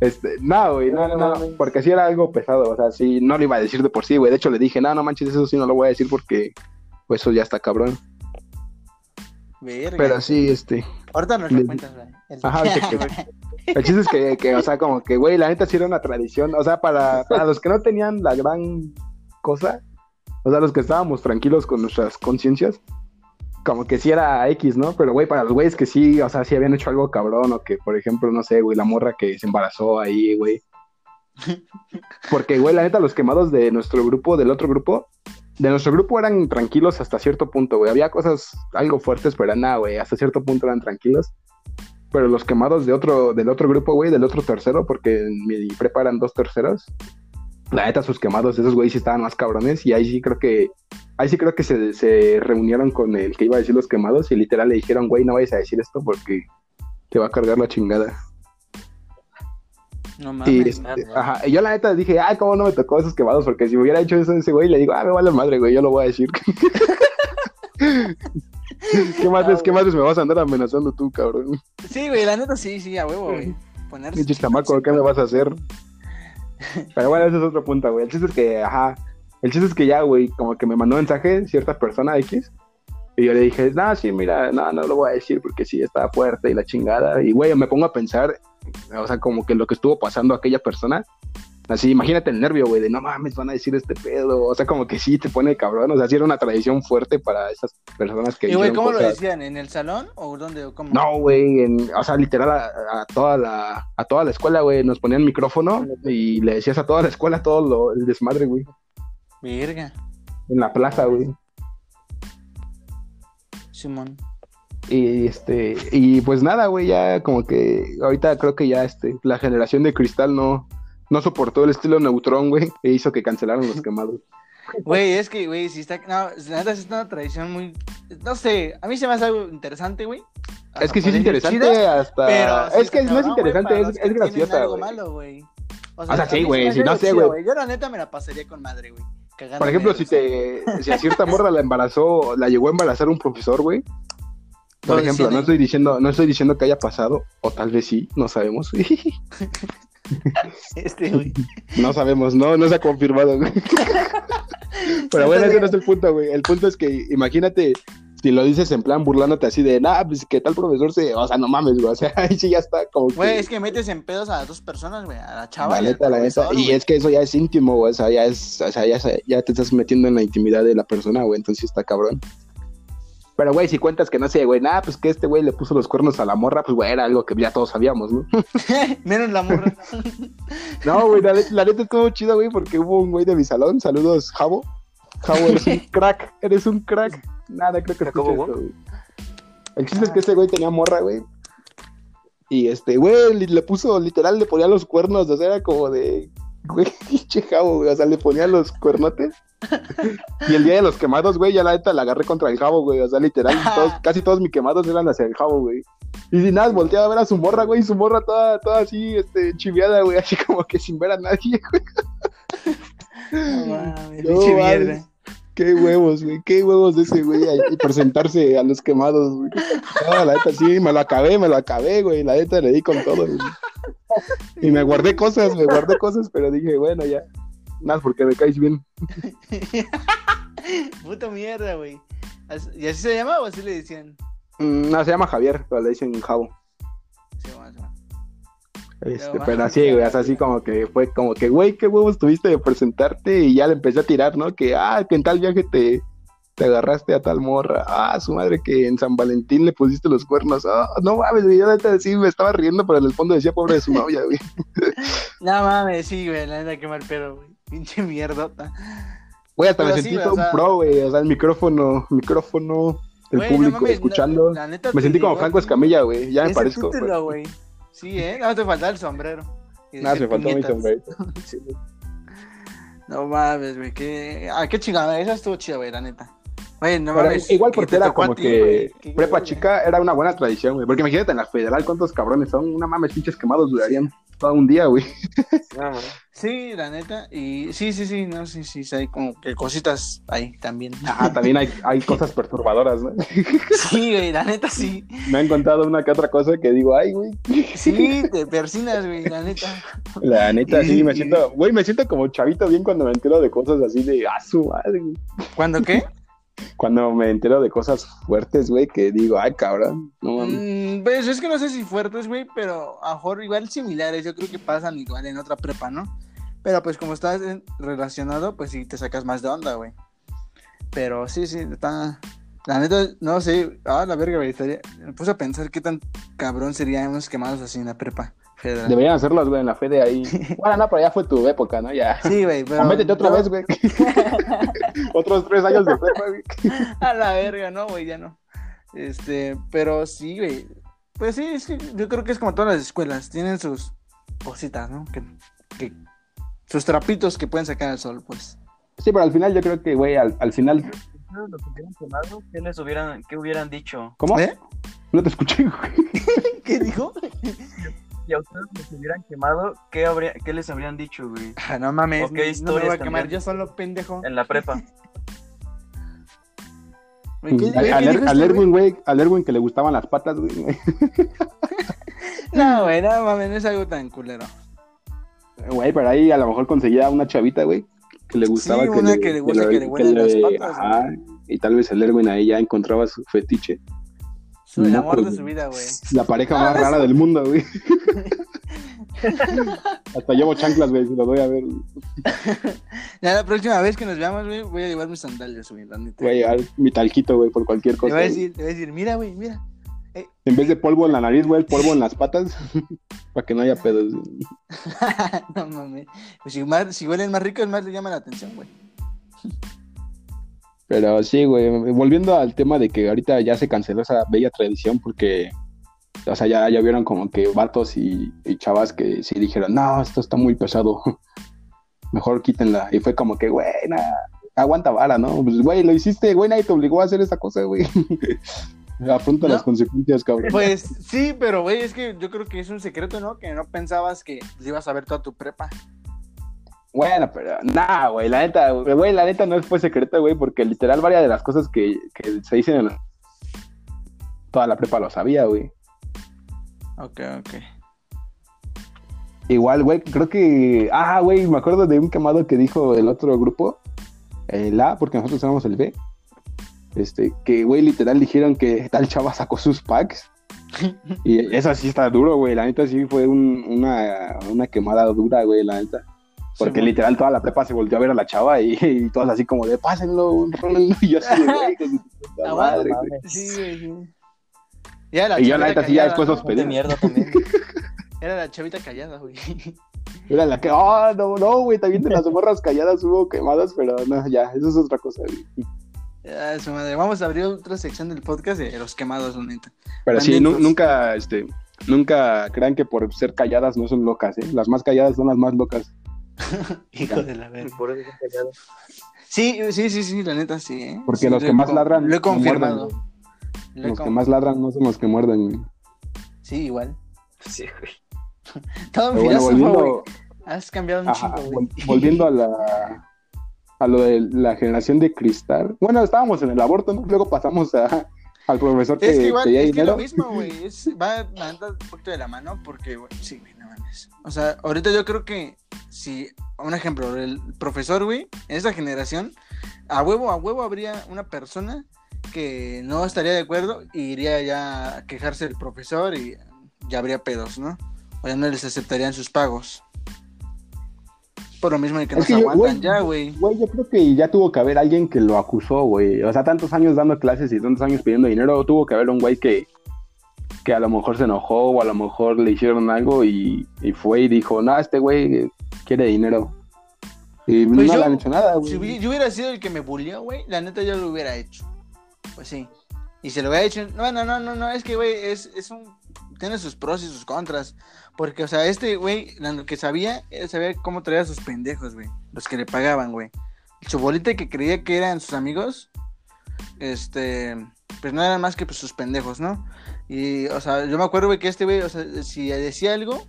Este, no, güey, no, no, no, porque sí era algo pesado, o sea, sí, no lo iba a decir de por sí, güey. De hecho, le dije, no, no manches, eso sí no lo voy a decir porque, pues, eso ya está cabrón. Verga. Pero sí, este, Ahorita nos lo cuentas, güey. El- Ajá, que- El chiste es que, que, o sea, como que, güey, la neta sí era una tradición. O sea, para, para los que no tenían la gran cosa, o sea, los que estábamos tranquilos con nuestras conciencias, como que sí era X, ¿no? Pero, güey, para los güeyes que sí, o sea, sí habían hecho algo cabrón, o que, por ejemplo, no sé, güey, la morra que se embarazó ahí, güey. Porque, güey, la neta, los quemados de nuestro grupo, del otro grupo, de nuestro grupo eran tranquilos hasta cierto punto, güey. Había cosas algo fuertes, pero nada, güey, hasta cierto punto eran tranquilos. Pero los quemados de otro, del otro grupo, güey, del otro tercero, porque en mi prepa eran dos terceros. La neta, sus quemados, esos güeyes sí estaban más cabrones. Y ahí sí creo que, ahí sí creo que se, se reunieron con el que iba a decir los quemados y literal le dijeron, güey, no vayas a decir esto porque te va a cargar la chingada. No Y, mames. este, mames. ajá, y yo la neta dije, ay, cómo no me tocó esos quemados, porque si me hubiera hecho eso ese güey, le digo, ah, me vale madre, güey, yo lo voy a decir. ¿Qué más es? ¿Qué más es? Me vas a andar amenazando tú, cabrón. Sí, güey, la neta sí, sí, a huevo, güey. Ponerse. Pinche chamaco, ¿qué me vas a hacer? Pero bueno, ese es otro punto, güey. El chiste es que, ajá, el chiste es que ya, güey, como que me mandó mensaje cierta persona X. Y yo le dije, no, sí, mira, no, no lo voy a decir porque sí, está fuerte y la chingada. Y, güey, me pongo a pensar, o sea, como que lo que estuvo pasando a aquella persona. Así, imagínate el nervio, güey, de no mames, van a decir este pedo. O sea, como que sí te pone cabrón. O sea, sí era una tradición fuerte para esas personas que. ¿Y, güey, cómo lo decían? ¿En el salón o dónde? o cómo? no, güey, o sea, literal a, a toda la a toda la escuela, güey, nos ponían micrófono y le decías a toda la escuela todo lo, el desmadre, güey, Verga, en la plaza, güey. Simón. Y este y pues nada, güey, ya como que ahorita creo que ya este la generación de cristal no no soportó el estilo neutrón, güey, e hizo que cancelaron los quemados. Güey, es que, güey, si está. No, neta es una tradición muy. No sé, a mí se me hace algo interesante, güey. Es que sí es interesante hasta pero es que no es interesante, es, es graciosa, algo güey. malo, güey. O sea, sí, güey, si no sé, güey. Yo la neta me la pasaría con madre, güey. Por ejemplo, si te si a cierta morra la embarazó, la llegó a embarazar un profesor, güey. Por Lo ejemplo, no ahí. estoy diciendo, no estoy diciendo que haya pasado, o tal vez sí, no sabemos. Este, güey. no sabemos, no, no se ha confirmado, güey. Pero bueno, ese no es el punto, güey. El punto es que imagínate si lo dices en plan burlándote así de, nah, pues que tal profesor se, o sea, no mames, güey. O sea, ahí sí ya está como que. Güey, es que metes en pedos a las dos personas, güey. A la chava. la y neta, la neta. profesor, Y es que eso ya es íntimo, güey. O sea, ya es, o sea, ya, ya te estás metiendo en la intimidad de la persona, güey. Entonces sí está cabrón. Pero, güey, si cuentas que no sé, güey, nada, pues que este güey le puso los cuernos a la morra, pues, güey, era algo que ya todos sabíamos, ¿no? Menos la morra. No, güey, la, neta- la neta estuvo chido, güey, porque hubo un güey de mi salón, saludos, Javo. Javo, eres un crack, eres un crack. Nada, creo que ¿Jacobo, escuché güey? esto, güey. El chiste es que ese güey tenía morra, güey. Y este, güey, le, le puso, literal, le ponía los cuernos, o sea, era como de, güey, pinche jabo, güey, o sea, le ponía los cuernotes. Y el día de los quemados, güey, ya la neta la agarré contra el jabo, güey, o sea, literal, todos- casi todos mis quemados eran hacia el jabo, güey. Y sin nada, volteaba a ver a su morra, güey, y su morra toda, toda así, este, chiviada, güey, así como que sin ver a nadie, güey. No mames, No pinche mames. mierda. Qué huevos, güey, qué huevos de ese güey y presentarse a los quemados, güey. No, la neta sí, me lo acabé, me lo acabé, güey, la neta le di con todo, güey. Y me guardé cosas, me guardé cosas, pero dije, bueno, ya. Nada, porque me caes bien. Puta mierda, güey. ¿Y así se llama o así le decían? Mm, No, se llama Javier, pero le dicen Javo. Llama. Este, pero así, güey, sea, así como que fue como que, güey, qué huevos tuviste de presentarte y ya le empecé a tirar, ¿no? Que, ah, que en tal viaje te, te agarraste a tal morra. Ah, su madre que en San Valentín le pusiste los cuernos. Ah, no mames, güey, yo neta sí me estaba riendo, pero en el fondo decía pobre de su novia, güey. No mames, sí, güey, la neta, qué mal pedo, güey. Pinche mierdota. Güey, hasta me sí, sentí todo sea- un pro, güey. O sea, el micrófono, micrófono, el Güey, no público mames, escuchando. la- la neta me sentí como Franco Escamilla, güey. Ya me ese parezco. título, güey. Sí, ¿eh? No te faltaba el sombrero. Decir me faltó mi sombrero. Sí. No mames, güey, qué... Ah, qué chingada, esa estuvo chida, güey, la neta. No mames. igual que porque era como ti, que güey, prepa chica era una buena tradición, güey. Porque imagínate en la federal cuántos cabrones son. Una mames, pinches quemados durarían todo un día, güey. No. Sí, la neta. Y sí, sí, sí, no, sí, sí, sí, hay como que cositas ahí también. Ah, también hay, hay cosas perturbadoras, ¿no? Sí, güey, la neta sí. Me han contado una que otra cosa que digo, ay, güey. Sí, te persinas, güey, la neta. La neta, sí, me siento, güey, me siento como chavito bien cuando me entero de cosas así de, ah, su madre. ¿Cuándo qué? Cuando me entero de cosas fuertes, güey, que digo, ay, cabrón, no mames. Mm, pues es que no sé si fuertes, güey, pero a mejor igual similares. Yo creo que pasan igual en otra prepa, ¿no? Pero pues como estás relacionado, pues sí te sacas más de onda, güey. Pero sí, sí, está. La neta, no sé. Ah, la verga, güey. estaría- Me puse a pensar qué tan cabrón serían unos quemados así en la prepa Deberían hacerlos, güey, en la fe de ahí. Bueno, no, pero ya fue tu época, ¿no? Ya. Sí, güey, pero. O métete otra no, vez, güey. Otros tres años de prepa, güey. A la verga, no, güey, ya no. Este, pero sí, güey. Pues sí, es que yo creo que es como todas las escuelas. Tienen sus cositas, ¿no? Que, que- sus trapitos que pueden sacar al sol, pues. Sí, pero al final yo creo que, güey, al, al final. hubieran quemado, ¿qué les hubieran, qué hubieran dicho? ¿Cómo? ¿Eh? No te escuché, güey. ¿Qué dijo? Si a ustedes los hubieran quemado, ¿qué, habría, qué les habrían dicho, güey? Ah, no mames, ¿O qué no me voy a quemar yo solo, pendejo. En la prepa. Güey, ¿qué- Al, güey, al qué Er- dijo al este, Erwin, güey, al Erwin que le gustaban las patas, güey. güey? No, güey, no mames, no es algo tan culero. Güey, pero ahí a lo mejor conseguía una chavita, güey, que le gustaba Sí, una que le gusta que le las patas, Ajá, y tal vez el Erwin ahí ya encontraba su fetiche. Su el amor de su vida, güey. La pareja más rara del mundo, güey. Hasta llevo chanclas, güey, si lo doy a ver. Ya la próxima vez que nos veamos, güey, voy a llevar mis sandalias, güey. Voy a llevar mi talquito, güey, por cualquier Te cosa. voy a decir, te voy a decir, mira, güey, mira. En vez de polvo en la nariz, güey, el polvo en las patas, para que no haya pedos. no mames. Pues si, más, si huelen más ricos, más le llama la atención, güey. Pero sí, güey, volviendo al tema de que ahorita ya se canceló esa bella tradición porque, o sea, ya, ya vieron como que vatos y, y chavas que sí dijeron, no, esto está muy pesado, mejor quítenla. Y fue como que, güey, aguanta vara, ¿no? Pues, güey, lo hiciste, güey, nadie te obligó a hacer esa cosa, güey. Afronta No. las consecuencias, cabrón. Pues sí, pero, güey, es que yo creo que es un secreto, ¿no? Que no pensabas que ibas a ver toda tu prepa. Bueno, pero nah, güey, la neta, güey, la neta no fue secreto, güey, porque literal varias de las cosas que, que se dicen en la- toda la prepa lo sabía, güey. Ok, ok. Igual, güey, creo que. Ah, güey, me acuerdo de un quemado que dijo el otro grupo, el A, porque nosotros éramos el B. Este, que, güey, literal dijeron que tal chava sacó sus packs. y eso sí está duro, güey. La neta sí fue un- una, una quemada dura, güey, la neta. Porque Sí, literal toda la prepa se volteó a ver a la chava y, y todos así como de pásenlo, rólenlo. Y yo así de, güey, con Aguanta, madre, güey. Sí, güey, sí. Ya la Y yo, la neta, sí, ya después los pedí. De mierda también. Era la chavita callada, güey. Era la que, oh, no, no, güey, también de las morras calladas hubo quemadas, pero no, ya, eso es otra cosa, güey. Ya, su madre. Vamos a abrir otra sección del podcast de los quemados, la neta. Pero sí, nu- nunca, este, nunca crean que por ser calladas no son locas, ¿eh? Las más calladas son las más locas. Hijo de la verga. Por eso. Sí, sí, sí, sí, la neta sí, ¿eh? Porque Sí, los lo que he más ladran Lo he no muerden, confirmado. Lo he Los que más ladran no son los que muerden, güey. Sí, igual. Sí, güey. Todo Pero bueno, volviendo, Has cambiado un ajá, chingo, güey. vol- volviendo a la a lo de la generación de cristal. Bueno, estábamos en el aborto, ¿no? Luego pasamos a, al profesor que Es que igual, pedía es que dinero. lo mismo, güey. Va la un poquito de la mano porque, güey, sí, güey, no mames. O sea, ahorita yo creo que si, un ejemplo, el profesor, güey, en esta generación, a huevo, a huevo habría una persona que no estaría de acuerdo y iría ya a quejarse del profesor y ya habría pedos, ¿no? O ya no les aceptarían sus pagos. Por lo mismo de que no Es se que yo- aguantan güey, ya, güey. Güey, yo creo que ya tuvo que haber alguien que lo acusó, güey. O sea, tantos años dando clases y tantos años pidiendo dinero, tuvo que haber un güey que, que a lo mejor se enojó o a lo mejor le hicieron algo y, y fue y dijo, no, este güey quiere dinero. Y Pues no yo- le han hecho nada, Si güey. hubi- yo hubiera sido el que me bullió, güey, la neta yo lo hubiera hecho. Pues sí. Y se lo hubiera hecho. No, no, no, no, no, es que, güey, es, es un. Tiene sus pros y sus contras. Porque, o sea, este güey, lo que sabía, él sabía cómo traer a sus pendejos, güey. Los que le pagaban, güey. Su bolita que creía que eran sus amigos, este. Pues no eran más que pues, sus pendejos, ¿no? Y, o sea, yo me acuerdo, güey, que este güey, o sea, si decía algo,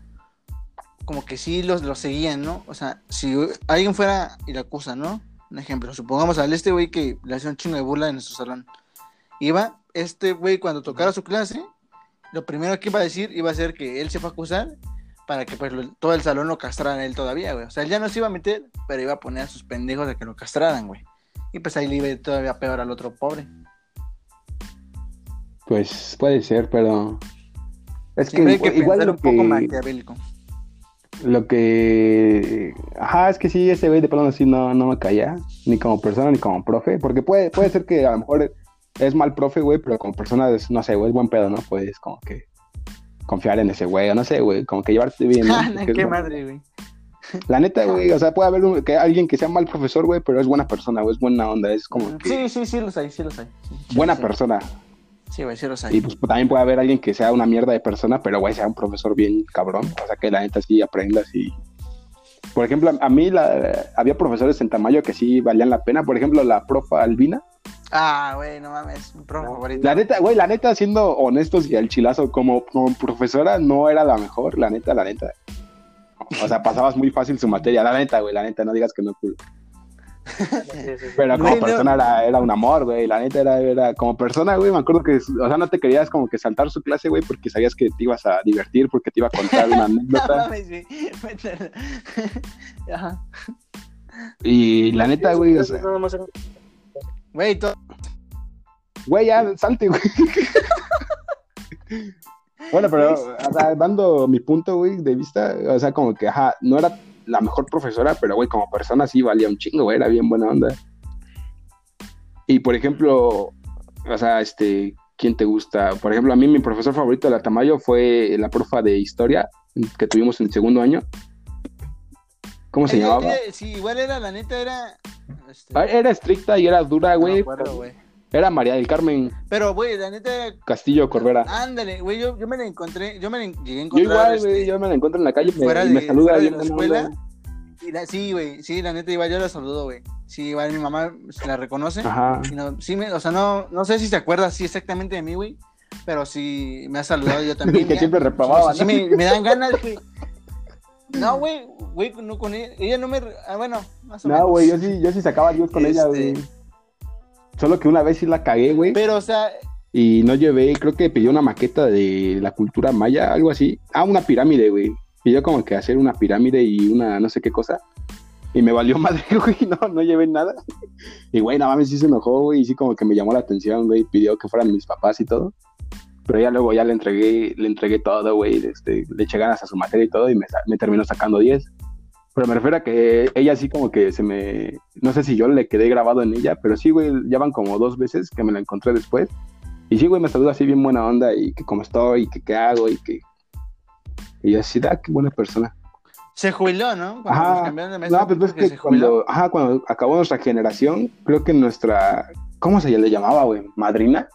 como que sí los, los seguían, ¿no? O sea, si alguien fuera y lo acusa, ¿no? Un ejemplo, supongamos al este güey que le hacía un chingo de burla en nuestro salón. Iba, este güey cuando tocara su clase, lo primero que iba a decir iba a ser que él se fue a acusar para que pues lo- todo el salón lo castraran a él todavía, güey. O sea, él ya no se iba a meter, pero iba a poner a sus pendejos a que lo castraran, güey. Y pues ahí le iba a ir todavía peor al otro pobre. Pues puede ser, pero... Es que, Siempre hay que igual pensar lo un poco que, maquiavélico. Lo que... Ajá, es que sí, ese güey de plano sí no, no me caía, ni como persona ni como profe, porque puede, puede ser que a lo mejor es mal profe, güey, pero como persona, es, no sé, güey, es buen pedo, ¿no? Puedes como que confiar en ese güey, o no sé, güey, como que llevarte bien, ¿no? Ah, es qué madre, güey. La neta, güey, o sea, puede haber un- que alguien que sea mal profesor, güey, pero es buena persona, güey, es buena onda, es como que Sí, sí, sí los hay, sí los hay. Sí, sí, buena sí. persona. Sí, güey, sí los hay. Y pues también puede haber alguien que sea una mierda de persona, pero güey, sea un profesor bien cabrón. O sea, que la neta sí aprendas y. Por ejemplo, a mí la, había profesores en Tamayo que sí valían la pena. Por ejemplo, la profa Albina. Ah, güey, no mames, mi profe No, favorito. La neta, güey, la neta, siendo honestos y al chilazo, como, como profesora no era la mejor, la neta, la neta. O sea, pasabas muy fácil su materia, la neta, güey, la neta, no digas que no, culo. Pero como Güey, no. persona era, era un amor, güey. La neta era, era como persona, güey. Me acuerdo que, o sea, no te querías como que saltar su clase, güey, porque sabías que te ibas a divertir, porque te iba a contar una No anécdota. mames, güey. Métela. Ajá. Y la neta, güey, o sea, Güey, to- güey, ya salte, güey. Bueno, pero, o sea, dando mi punto, güey, de vista, o sea, como que, ajá, no era la mejor profesora, pero, güey, como persona sí valía un chingo, güey, era bien buena onda. Y, por ejemplo, o sea, este, ¿quién te gusta? Por ejemplo, a mí mi profesor favorito de la Tamayo fue la profa de historia que tuvimos en el segundo año. ¿Cómo se llamaba? ella- sí, igual era, la neta era. este, Ah, Era estricta y era dura, no güey. Era María del Carmen Pero, güey, la neta. Castillo Corbera. Ándale, güey, yo, yo me la encontré, yo me la llegué a Yo encontrar. igual, este, güey, yo me la encuentro en la calle me- fuera y me de- saluda fuera de la escuela. y la- sí, güey, sí, la neta igual yo la saludo, güey. Sí, igual mi mamá la reconoce. Ajá. Y no, sí me, o sea, no, no sé si se acuerda así exactamente de mí, güey. Pero sí me ha saludado yo también. Que ya. siempre reprobaba, O sea, sí ¿no? me, me dan ganas, güey. No, güey, güey, no con ella. Ella no me. Ah, bueno, más o No, menos. güey, yo sí, yo sí sacaba Dios con ella, Este- güey. Solo que una vez sí la cagué, güey. Pero, o sea, Y no llevé, creo que pidió una maqueta de la cultura maya, algo así. Ah, una pirámide, güey. Pidió como que hacer una pirámide y una no sé qué cosa. Y me valió madre, güey, no, no llevé nada. Y, güey, nada más sí se enojó, güey, y sí como que me llamó la atención, güey, pidió que fueran mis papás y todo. Pero ya luego ya le entregué, le entregué todo, güey, este, le eché ganas a su materia y todo y me, me terminó sacando 10. Pero me refiero a que ella sí como que se me... No sé si yo le quedé grabado en ella, pero sí, güey, ya van como dos veces que me la encontré después. Y sí, güey, me saluda así bien buena onda y que cómo estoy, y que qué hago y que... Y yo así, ah, qué buena persona. Se jubiló, ¿no? Cuando Ajá. nos cambiaron de maestro, No, pues ves que jubiló. cuando, ajá, cuando acabó nuestra generación, creo que nuestra, ¿cómo se le llamaba, güey? ¿Madrina?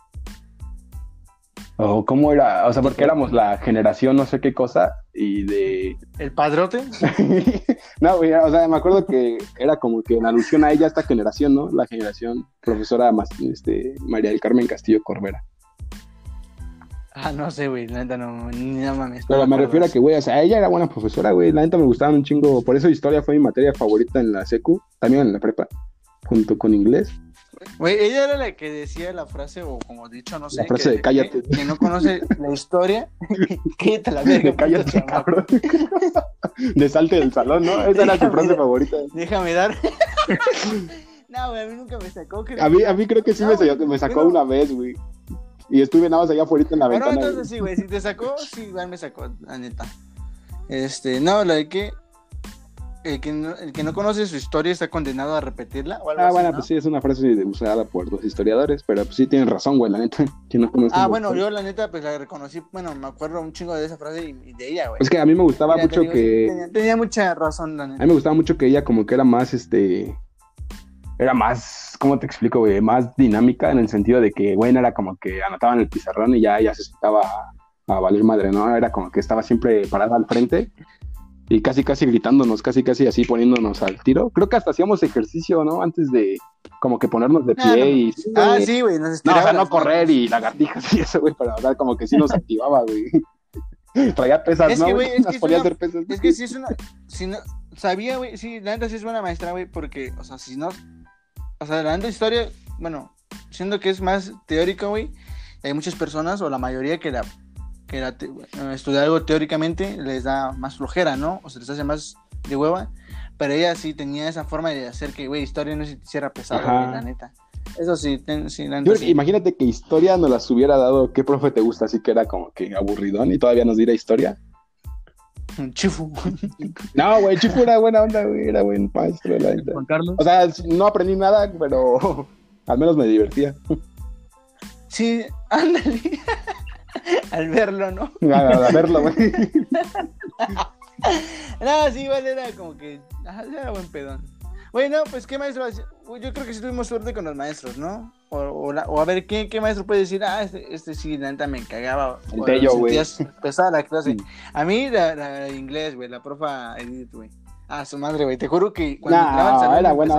O cómo era, o sea, porque éramos la generación no sé qué cosa y de... El padrote. no, güey, o sea, me acuerdo que era como que en alusión a ella esta generación, ¿no? La generación profesora más, este, María del Carmen Castillo Corbera. Ah, no sé, güey, la neta no, ni no mames. Pero me refiero a que, güey, o sea, ella era buena profesora, güey. La neta me gustaba un chingo. Por eso historia fue mi materia favorita en la secu, también en la prepa, junto con inglés. Güey, ella era la que decía la frase, o como dicho, no sé. La frase que, de cállate. Que, que no conoce la historia, quítate la verga. De cállate, cabrón. De salte del salón, ¿no? Esa era su frase favorita. Déjame dar. no, güey, a mí nunca me sacó. creo. A mí, a mí creo que sí No, me sacó, me sacó bueno. una vez, güey. Y estuve nada más allá afuera en la Bueno, ventana. entonces sí, güey, si te sacó, sí, igual me sacó, la neta. Este, no, la de que el que no, el que no conoce su historia está condenado a repetirla o algo Ah, así, bueno, ¿no? pues sí, es una frase usada por los historiadores, pero pues sí tienen razón, güey, la neta. Que no Ah, bueno, yo la neta, pues la reconocí, bueno, me acuerdo un chingo de esa frase y, y de ella, güey. Es que a mí me gustaba Mira, mucho digo, que... Tenía, tenía mucha razón, la A neta. mí me gustaba mucho que ella como que era más, este, era más, ¿cómo te explico, güey? Más dinámica en el sentido de que, güey, no era como que anotaba en el pizarrón y ya, ya se sentaba a, a valer madre, ¿no? Era como que estaba siempre parada al frente y casi, casi gritándonos, casi, casi así poniéndonos al tiro. Creo que hasta hacíamos ejercicio, ¿no? Antes de como que ponernos de pie y... Ah, sí, güey, nos No, o sea, no correr y lagartijas y eso, güey, pero la verdad como que sí nos activaba, güey. Traía pesas, Es ¿no? que, güey, es Nos que una- hacer pesas. Es que sí es una. Si no, sabía, güey. Sí, la neta sí es buena maestra, güey. Porque, o sea, si no. O sea, la neta historia, bueno, siendo que es más teórico, güey. Hay muchas personas, o la mayoría, que la. Que la te- estudiar algo teóricamente les da más flojera, ¿no? O se les hace más de hueva. Pero ella sí tenía esa forma de hacer que, güey, historia no se te hiciera pesado, güey, la neta. Eso sí, ten- sí, la Yo neta. que sí. imagínate que historia nos las hubiera dado, ¿qué profe te gusta? Así que era como que aburridón y todavía nos diera historia. Chifu. No, güey, Chifu era buena onda, güey, era buen maestro, la neta. Juan Carlos. O sea, no aprendí nada, pero al menos me divertía. Sí, ándale. Al verlo, ¿no? A, a verlo, güey. No, sí, igual era como que. Ajá, era buen pedón. Bueno, pues qué maestro. Yo creo que sí tuvimos suerte con los maestros, ¿no? O, o, la- o a ver, ¿qué, ¿qué maestro puede decir? Ah, este, este sí, la neta me cagaba. El o Tello, güey. pesada la clase. Sí. A mí, la, la de inglés, güey, la profa Edith, güey. Ah, su madre, güey. Te juro que cuando No, entraba al salón era buena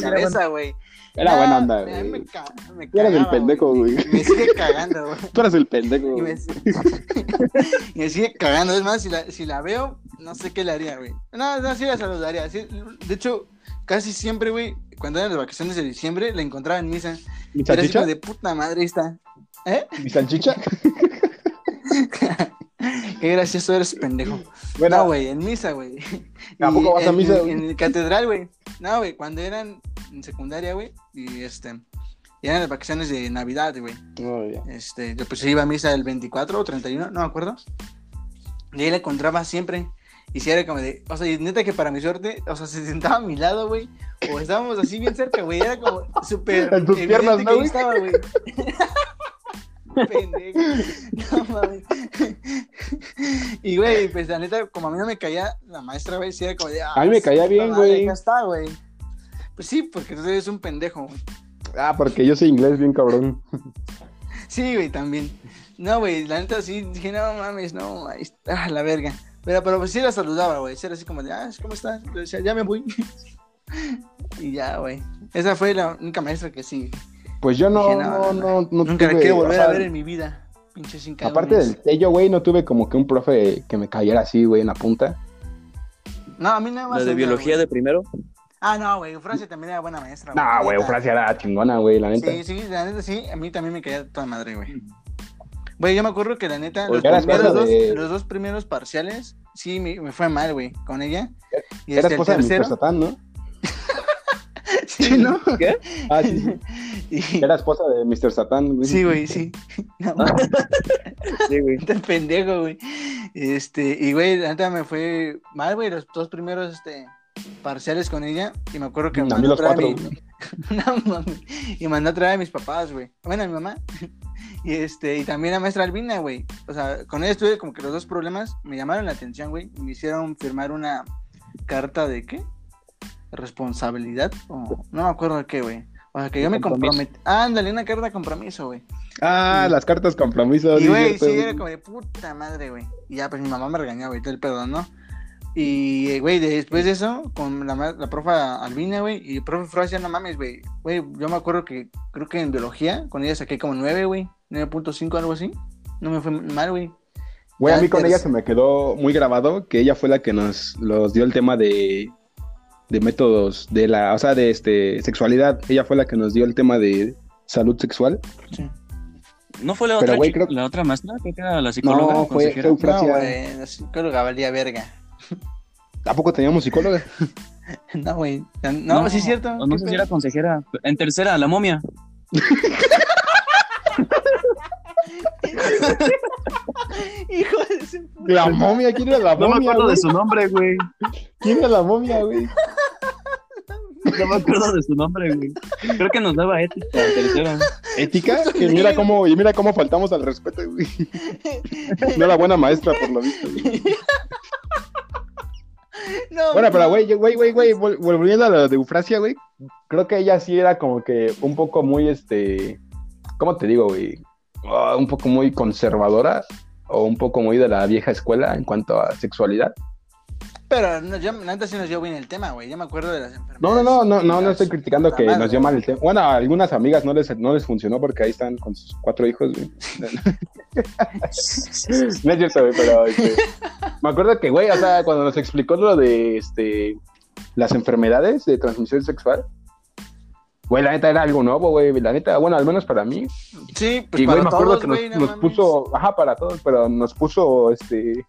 cabeza, güey. Era buena onda, Me, güey. ca- me Tú eras el cagaba, pendejo, güey. Me sigue cagando, güey. Tú eras el pendejo, Y me, güey. me sigue cagando. Es más, si la, si la veo, no sé qué le haría, güey. No, no, sí la saludaría. sí. De hecho, casi siempre, güey, cuando eran las vacaciones de diciembre, la encontraba en misa. ¿Mi Era salchicha? de puta madre está. ¿Eh? ¿Mi salchicha? Qué gracioso eres, pendejo. Bueno, No, güey, en misa, güey. ¿A Y poco vas a misa, En, güey? en el catedral, güey. No, güey, cuando eran en secundaria, güey. Y este. Y eran las vacaciones de Navidad, güey. Este, yo pues iba a misa el 24 o 31, no me acuerdo. Y ahí la encontraba siempre. Y si era como de, o sea, y neta que para mi suerte, o sea, se sentaba a mi lado, güey. O estábamos así bien cerca, güey. Era como súper. En tus piernas, ¿no, güey? estaba, güey. Pendejo. No mames. Y, güey, pues la neta, como a mí no me caía la maestra, güey, sí era como de. ah, A mí me sí, caía bien, güey. Ya está, güey. Pues sí, porque tú eres un pendejo, güey. Ah, porque yo soy inglés bien cabrón. Sí, güey, también. No, güey, la neta sí dije, no mames, no, ahí está, la verga. Pero, pero pues sí la saludaba, güey. Sí era así como de, ah, ¿cómo estás? Le decía, ya me voy. y ya, güey. Esa fue la única maestra que sí. Pues yo no, Dije, no, no, no, Nunca la tuve, quiero o volver sea, a ver en mi vida. Pinche sin Aparte del tello, güey, no tuve como que un profe que me cayera así, güey, en la punta. No, a mí nada más. La de biología de primero. Ah, no, güey. Francia también era buena maestra. No, güey. Francia era chingona, güey, la neta. Sí, sí, la neta sí. A mí también me caía toda madre, güey. Güey, yo me acuerdo que la neta, los, primeros dos, de- los dos primeros parciales, sí, me, me fue mal, güey, con ella. Y Era este, esposa de Mr. tercero, Satán, ¿no? sí, ¿no? ¿Qué? Ah, sí, sí. Y- Era esposa de Mr. Satán, güey. Sí, güey, sí. No, Sí, güey. Está pendejo, güey. Este, y güey, la neta me fue mal, güey, los dos primeros este parciales con ella. Y me acuerdo que A me mandó a traer cuatro, mi- No, mames. Y mandó a traer a mis papás, güey. Bueno, a mi mamá. Y este, y también la maestra Albina, güey. O sea, con ella estuve como que los dos problemas me llamaron la atención, güey. Me hicieron firmar una carta de qué? Responsabilidad. O no me acuerdo de qué, güey. O sea, que yo me comprometí. Ándale, una carta de compromiso, güey. Ah, las cartas compromiso. Y, güey, sí, era como de puta madre, güey. Y ya, pues mi mamá me regañó, güey, todo el pedo, ¿no? Y, eh, güey, después de eso, con la, la profa Albina, güey, y el profe Francia, no mames, güey. Güey, yo me acuerdo que creo que en biología, con ella saqué como 9, güey. 9.5, algo así. No me fue mal, güey. Güey, a mí con ella se me quedó muy grabado que ella fue la que nos los dio el tema de, de métodos de la, o sea, de este sexualidad. Ella fue la que nos dio el tema de salud sexual. Sí. ¿No fue la Pero, otra, creo- la otra maestra? Creo que era la psicóloga. No, fue- No, la psicóloga valía verga. ¿A poco teníamos psicóloga? No, güey. No, sí es cierto. o No ¿Qué sé si era consejera. En tercera, la momia. Hijo de su puta. La momia, ¿quién era la No me momia? acuerdo güey? de su nombre, güey. ¿Quién era la momia, güey? No me acuerdo de su nombre, güey. Creo que nos daba ética en tercera. ¿Ética? Que mira cómo, y mira cómo faltamos al respeto, güey. No era buena maestra, por lo visto, güey. No, Bueno, pero güey, güey, güey, güey, vol- volviendo a lo de Eufrasia, güey, creo que ella sí era como que un poco muy, este, ¿cómo te digo, güey? Ah, un poco muy conservadora o un poco muy de la vieja escuela en cuanto a sexualidad. Pero no, yo, la neta sí nos dio bien el tema, güey. Yo me acuerdo de las enfermedades. No, no, no, no, no, no estoy criticando que nos dio mal el tema. Bueno, a algunas amigas no les, no les funcionó porque ahí están con sus cuatro hijos, güey. No es cierto, güey, pero este, me acuerdo que, güey, o sea, cuando nos explicó lo de este, las enfermedades de transmisión sexual, güey, la neta era algo nuevo, güey, la neta, bueno, al menos para mí. Sí, pues y, para güey, me acuerdo todos, que nos, no nos puso, ajá, para todos, pero nos puso, este,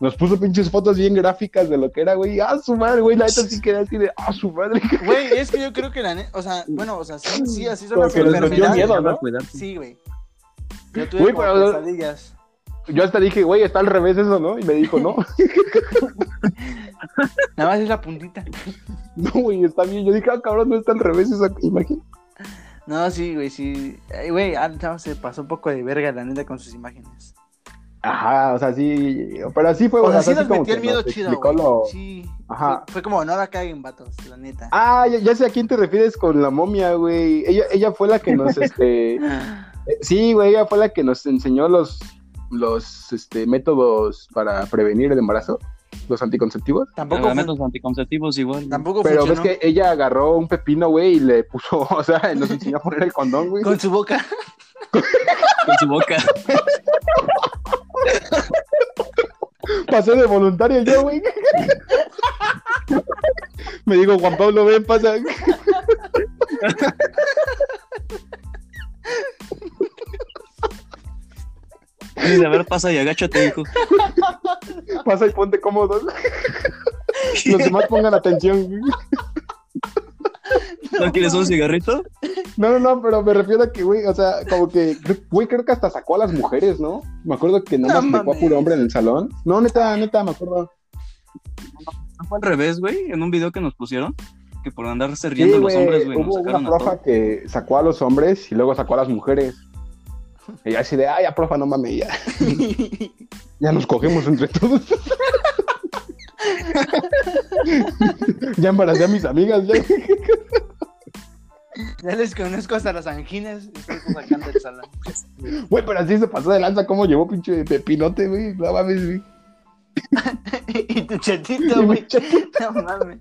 nos puso pinches fotos bien gráficas de lo que era, güey. Ah, su madre, güey, la neta sí quedé así de, ah, su madre. Güey, es que yo creo que la neta, o sea, bueno, o sea, sí, sí así son Como las que enfermedades. miedo, ¿no? Sí, güey. Yo tuve Güey, como pero- pesadillas. Yo hasta dije, güey, está al revés eso, ¿no? Y me dijo, no, Nada más es la puntita. no, güey, está bien. Yo dije, ah, cabrón, no está al revés esa imagen. No, sí, güey, sí. Ay, Güey, ah, se pasó un poco de verga la neta con sus imágenes. Ajá, o sea, sí, pero así fue, O sea, o sí sea, nos así como metió el miedo nos chido, lo- Sí. Ajá. Fue, fue como, no la caguen, vatos, la neta. Ah, ya, ya sé a quién te refieres con la momia, güey. Ella, ella fue la que nos, este, eh, sí, güey, ella fue la que nos enseñó los, los, este, métodos para prevenir el embarazo, los anticonceptivos. Tampoco, Los fun- métodos anticonceptivos igual. tampoco Pero ves que ella agarró un pepino, güey, y le puso, o sea, nos enseñó a poner el condón, güey. con su boca. Con su boca. Pasé de voluntario yo, güey. Me digo, Juan Pablo, ven, pasa. Dice, a ver, pasa y agáchate, hijo. Pasa y ponte cómodo. Los demás pongan atención. ¿No quieres un cigarrito? No, no, no, pero me refiero a que, güey, o sea, como que, güey, creo que hasta sacó a las mujeres, ¿no? Me acuerdo que nada No más dejó a puro hombre en el salón. No, neta, neta, me acuerdo. ¿No fue al revés, güey? En un video que nos pusieron. Que por andarse Sí, riendo los güey, hombres, güey, nos hubo una a profa que sacó a los hombres y luego sacó a las mujeres. Y así de, ay, ya, profa, no mames, ya. Ya nos cogemos entre todos. ya embaracé a mis amigas, ya. Ya les conozco hasta las anginas. Estoy sacando el salón. Güey, pero así se pasó de lanza, cómo llevó pinche pepinote, güey. No mames, güey. y tu chatito, güey. No mames.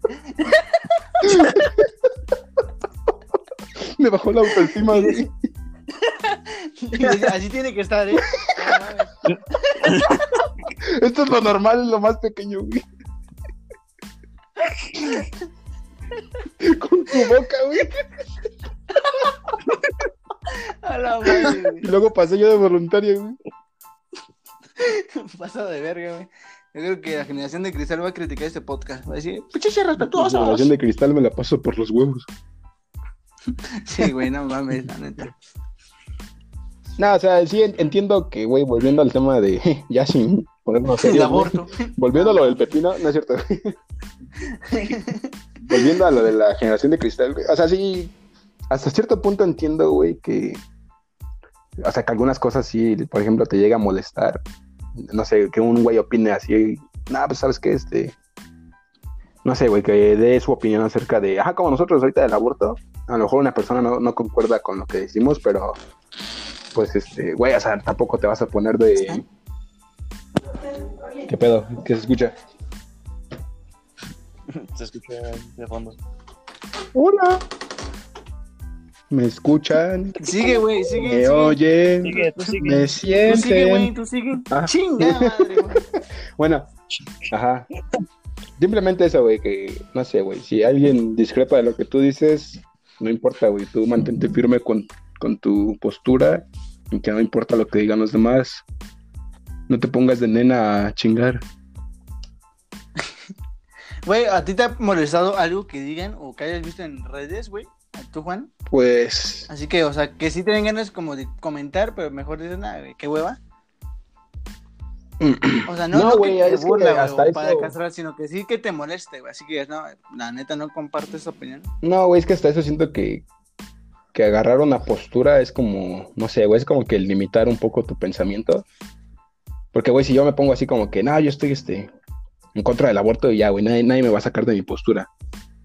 Me bajó la autoestima, güey. Así tiene que estar, ¿eh? Esto es lo normal, es lo más pequeño, güey. Con tu boca, güey. A la madre, güey. Y luego pasé yo de voluntario, güey. Pasado de verga, güey. Yo creo que la generación de cristal va a criticar este podcast. Va a decir, pinches La respetuosos. generación de cristal me la paso por los huevos. Sí, güey, no mames, la neta. No, o sea, sí en- entiendo que, güey, volviendo al tema de ya sin ponernos El serios, aborto. Volviendo a lo del pepino, no es cierto. Volviendo a lo de la generación de cristal, güey. O sea, sí, hasta cierto punto entiendo, güey, que o sea, que algunas cosas sí, por ejemplo, te llega a molestar. No sé, que un güey opine así, nada, pues sabes qué, este, no sé, güey, que dé su opinión acerca de, ajá, como nosotros ahorita del aborto, a lo mejor una persona no, no concuerda con lo que decimos, pero pues este, güey, o sea, tampoco te vas a poner de... ¿Qué pedo? ¿Qué se escucha? Se escucha de fondo. Hola. ¿Me escuchan? Sigue, güey, sigue. ¿Me sigue. oyen? Sigue, tú sigue. ¿Me Tú sigue, güey, sienten? tú sigue. Ah. Chinga madre, güey. Bueno, ajá. Simplemente eso, güey, que no sé, güey. Si alguien discrepa de lo que tú dices, no importa, güey. Tú mantente firme con, con tu postura y que no importa lo que digan los demás. No te pongas de nena a chingar. Güey, ¿a ti te ha molestado algo que digan o que hayas visto en redes, güey? ¿A tú, Juan? Pues, Así que, o sea, que sí te den ganas como de comentar, pero mejor dices nada, güey, qué hueva. O sea, no, No, no, güey, que es que burla, güey, hasta o para eso- castrar, sino que sí que te moleste, güey. Así que, no, la neta no comparto esa opinión. no, güey, es que hasta eso siento que, que agarrar una postura es como, no sé, güey, es como que limitar un poco tu pensamiento. Porque, güey, si yo me pongo así como que, no, yo estoy, este, en contra del aborto y ya, güey, nadie, nadie me va a sacar de mi postura.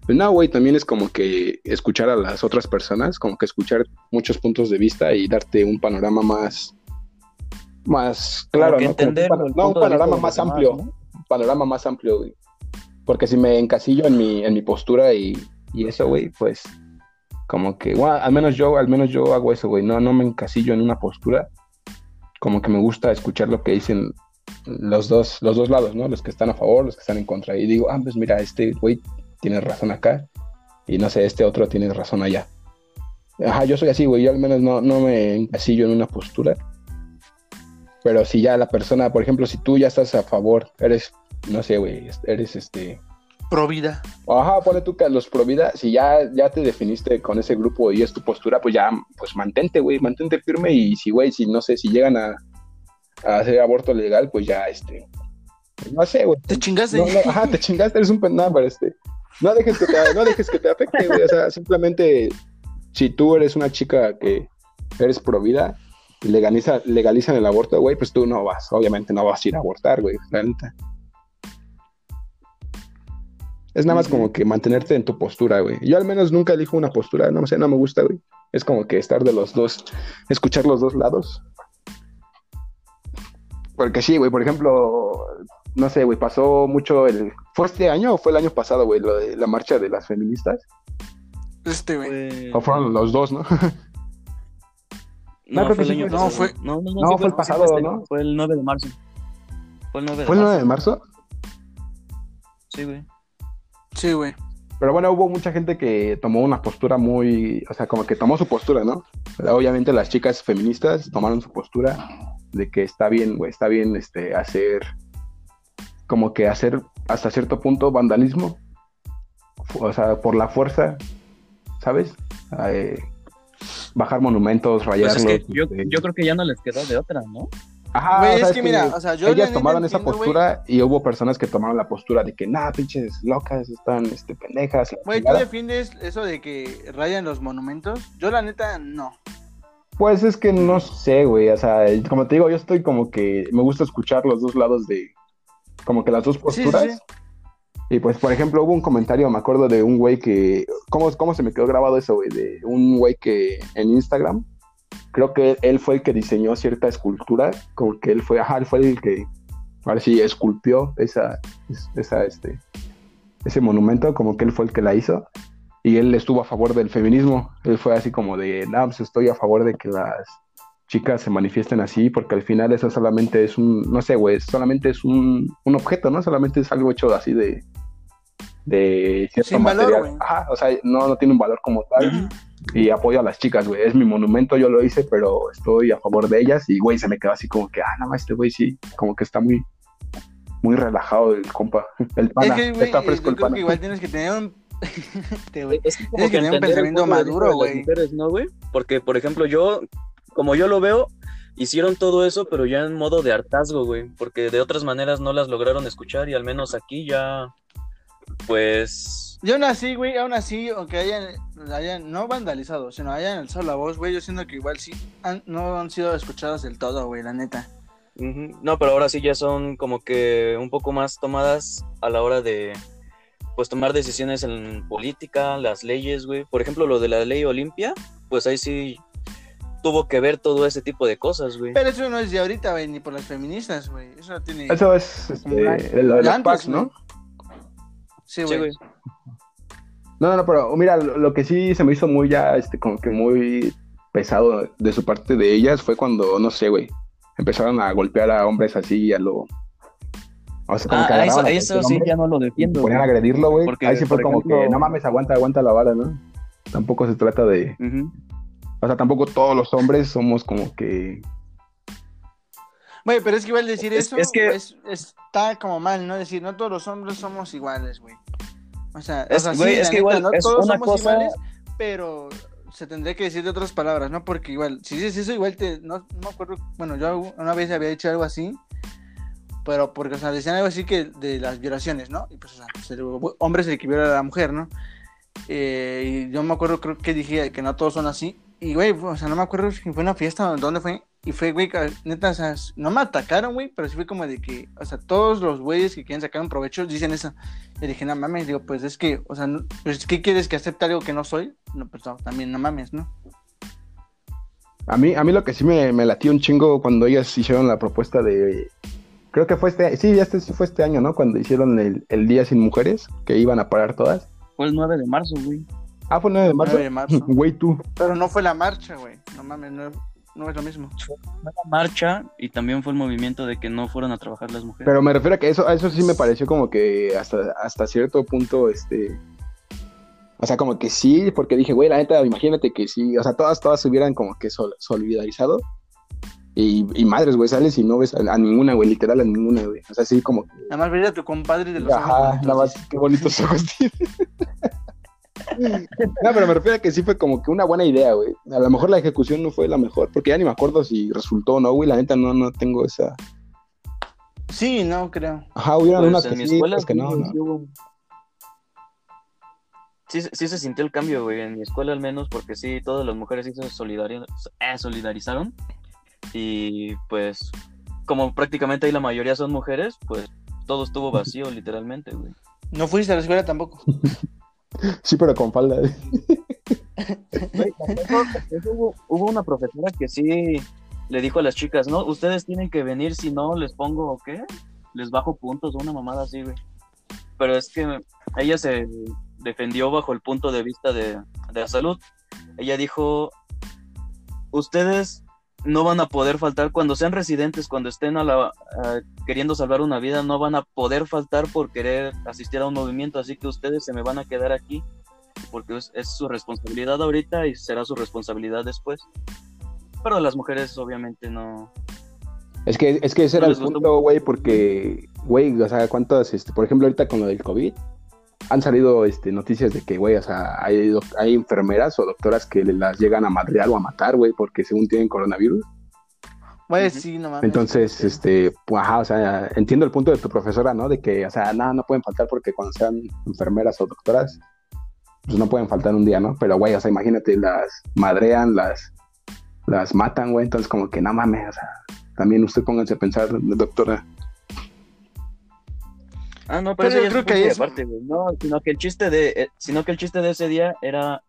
Pues no, güey, también es como que escuchar a las otras personas, como que escuchar muchos puntos de vista y darte un panorama más, más claro, ¿no? Un entender el no, un panorama más demás, amplio, ¿no? un panorama más amplio, güey. Porque si me encasillo en mi, en mi postura y, y eso, güey, pues como que, bueno, al menos yo, al menos yo hago eso, güey, no, no me encasillo en una postura, como que me gusta escuchar lo que dicen los dos, los dos lados, ¿no? Los que están a favor, los que están en contra. Y digo, ah, pues mira, este güey tiene razón acá y no sé, este otro tiene razón allá. Ajá, yo soy así, güey, yo al menos no, no me encasillo en una postura. Pero si ya la persona, por ejemplo, si tú ya estás a favor, eres, no sé, güey, eres este, Pro vida. Ajá, pone tú que los pro vida, si ya, ya te definiste con ese grupo y es tu postura, pues ya, pues mantente, güey, mantente firme y si, güey, si no sé, si llegan a, a hacer aborto legal, pues ya, este, no sé, güey. Te chingaste. No, no, ajá, te chingaste, eres un pero este, no dejes que te, no dejes que te afecte, güey, o sea, simplemente, si tú eres una chica que eres pro vida y legaliza, legalizan el aborto, güey, pues tú no vas, obviamente no vas a ir a abortar, güey, neta. Es nada más como que mantenerte en tu postura, güey. Yo al menos nunca elijo una postura, no sé, no me gusta, güey. Es como que estar de los dos, escuchar los dos lados. Porque sí, güey, por ejemplo, no sé, güey, pasó mucho el... ¿Fue este año o fue el año pasado, güey, la marcha de las feministas? Este, güey. O fueron los dos, ¿no? No, No, creo fue que el sí año no, fue- No, no, no, no, sí fue el pasado, este, ¿no? Fue el 9 de marzo. Fue el 9 de ¿Fue el 9 marzo. de marzo? Sí, güey. Sí, güey. Pero bueno, hubo mucha gente que tomó una postura muy, o sea, como que tomó su postura, ¿no? Obviamente las chicas feministas tomaron su postura de que está bien, güey, está bien este hacer como que hacer hasta cierto punto vandalismo, o sea, por la fuerza, ¿sabes? Eh, bajar monumentos, Pues rayarlos. es que yo, este, yo creo que ya no les quedó de otra, ¿no? Ajá, Güey, o sea, es que mira, o sea, yo la ellas tomaron esa güey. postura y hubo personas que tomaron la postura de que, nah, pinches locas, están este, pendejas. Güey, ¿tú chingada". defiendes eso de que rayan los monumentos? Yo, la neta, no. Pues es que no sé, güey, o sea, como te digo, yo estoy como que me gusta escuchar los dos lados de, como que las dos Sí, posturas. sí, sí. Y pues, por ejemplo, hubo un comentario, me acuerdo de un güey que, ¿cómo, cómo se me quedó grabado eso, güey? De un güey que en Instagram, creo que él fue el que diseñó cierta escultura, como que él fue, ajá, él fue el que, ahora sí, esculpió esa, esa, este, ese monumento, como que él fue el que la hizo. Y él estuvo a favor del feminismo. Él fue así como de, no, pues estoy a favor de que las chicas se manifiesten así, porque al final eso solamente es un, no sé, güey, solamente es un, un objeto, ¿no? Solamente es algo hecho así de, de cierto Sin valor, material. güey. Ajá, o sea, no, no tiene un valor como tal. Y apoyo a las chicas, güey. Es mi monumento, yo lo hice, pero estoy a favor de ellas. Y, güey, se me quedó así como que, ah, no, este güey sí, como que está muy, muy relajado el compa. El pana, es que, güey, está yo fresco el creo pana. que igual tienes que tener un... Te, güey. Es que como Tienes que tener un pensamiento maduro, de las güey. mujeres, ¿no, güey? Porque, por ejemplo, yo, como yo lo veo, hicieron todo eso, pero ya en modo de hartazgo, güey. Porque de otras maneras no las lograron escuchar y al menos aquí ya, pues, Y aún así, güey, aún así, aunque hayan, hayan no vandalizado, sino hayan alzado la voz, güey, yo siento que igual sí han- no han sido escuchadas del todo, güey, la neta. No, pero ahora sí ya son como que un poco más tomadas a la hora de pues tomar decisiones en política, las leyes, güey. Por ejemplo, lo de la ley Olimpia, pues ahí sí tuvo que ver todo ese tipo de cosas, güey. Pero eso no es de ahorita, güey, ni por las feministas, güey. Eso tiene. Eso es este, los antes, packs, ¿no? güey. Sí, Sí, güey. güey. No, no, no, pero mira, lo, lo que sí se me hizo muy ya, este, como que muy pesado de su parte de ellas fue cuando, no sé, güey, empezaron a golpear a hombres así a lo... O sea, como que Ah, eso, agarraban a eso sí ya no lo y defiendo. ponían a agredirlo, güey. Porque, Ahí sí fue como ejemplo- que, no mames, aguanta, aguanta la vara, ¿no? Tampoco se trata de... O sea, tampoco todos los hombres somos como que... Güey, pero es que igual decir Es- eso es que- es- está como mal, ¿no? Decir, no todos los hombres somos iguales, güey. O sea, o Es- sea, güey, sí, es que neta, igual no es todos una somos cosa- iguales, pero se tendría que decir de otras palabras, ¿no? Porque igual, si dices eso, igual te, no, no me acuerdo, bueno, yo una vez había dicho algo así, pero porque, o sea, decían algo así que de las violaciones, ¿no? Y pues, o sea, pues, el hombre es el que viola a la mujer, ¿no? Eh, y yo me acuerdo, creo que dije que no todos son así. Y, güey, o sea, no me acuerdo si fue una fiesta o dónde fue. Y fue, güey, neta, o sea, no me atacaron, güey, pero sí fue como de que, o sea, todos los güeyes que quieren sacar un provecho dicen eso. Y dije, no mames, digo, pues es que, o sea, no- pues, ¿qué quieres que acepte algo que no soy? No, pues no, también no mames, ¿no? A mí, a mí lo que sí me, me latió un chingo cuando ellas hicieron la propuesta de... Creo que fue este, sí, este sí fue este año, ¿no? Cuando hicieron el, el Día Sin Mujeres, que iban a parar todas. Fue el 9 de marzo, güey. Ah, fue el 9 de marzo. 9 de marzo. Güey, tú. Pero no fue la marcha, güey. No mames, no, no es lo mismo. Fue la marcha y también fue el movimiento de que no fueron a trabajar las mujeres. Pero me refiero a que eso, a eso sí me pareció como que hasta, hasta cierto punto, este... O sea, como que sí, porque dije, güey, la neta, imagínate que sí, o sea, todas, todas se hubieran como que sol- solidarizado. Y, y madres, güey, sales y no ves a, a ninguna, güey, literal a ninguna, güey. O sea, sí, como que... Nada más ver a tu compadre de los ojos Ajá, nada más, qué bonitos ojos tiene. No, pero me refiero a que sí fue como que una buena idea, güey. A lo mejor la ejecución no fue la mejor, porque ya ni me acuerdo si resultó o no, güey. La neta no, no tengo esa. Sí, no creo. Ajá, hubieron Pues, unas en que mi sí, escuela otras que no, sí, ¿no? sí Sí, sí se sintió el cambio, güey, en mi escuela al menos, porque sí, todas las mujeres sí se eh, solidarizaron. Y pues, como prácticamente ahí la mayoría son mujeres, pues todo estuvo vacío, literalmente, güey. No fuiste a la escuela tampoco. Sí, pero con falda. Hubo, una profesora que sí le dijo a las chicas, no, ustedes tienen que venir, si no les pongo, ¿qué? Les bajo puntos una mamada así, güey. Pero es que ella se defendió bajo el punto de vista de la salud. Ella dijo, ustedes no van a poder faltar cuando sean residentes, cuando estén a la, a- queriendo salvar una vida, no van a poder faltar por querer asistir a un movimiento, así que ustedes se me van a quedar aquí porque es, es su responsabilidad ahorita y será su responsabilidad después. Pero las mujeres obviamente no. Es que, es que ese era el punto, güey, porque, güey, o sea, cuántas, este, por ejemplo, ahorita con lo del COVID, han salido este, noticias de que, güey, o sea, hay, hay enfermeras o doctoras que las llegan a madrear o a matar, güey, porque según tienen coronavirus. Güey, Ujú. sí, no mames. Entonces, este, pues, ajá, o sea, entiendo el punto de tu profesora, ¿no? De que, o sea, nada, no pueden faltar porque cuando sean enfermeras o doctoras, pues no pueden faltar un día, ¿no? Pero, güey, o sea, imagínate, las madrean, las, las matan, güey, entonces como que, no mames, o sea, también usted pónganse a pensar, doctora. Ah, no, Pero yo es creo que eso- aparte, güey. No, sino que el chiste de, eh, sino que el chiste de ese día era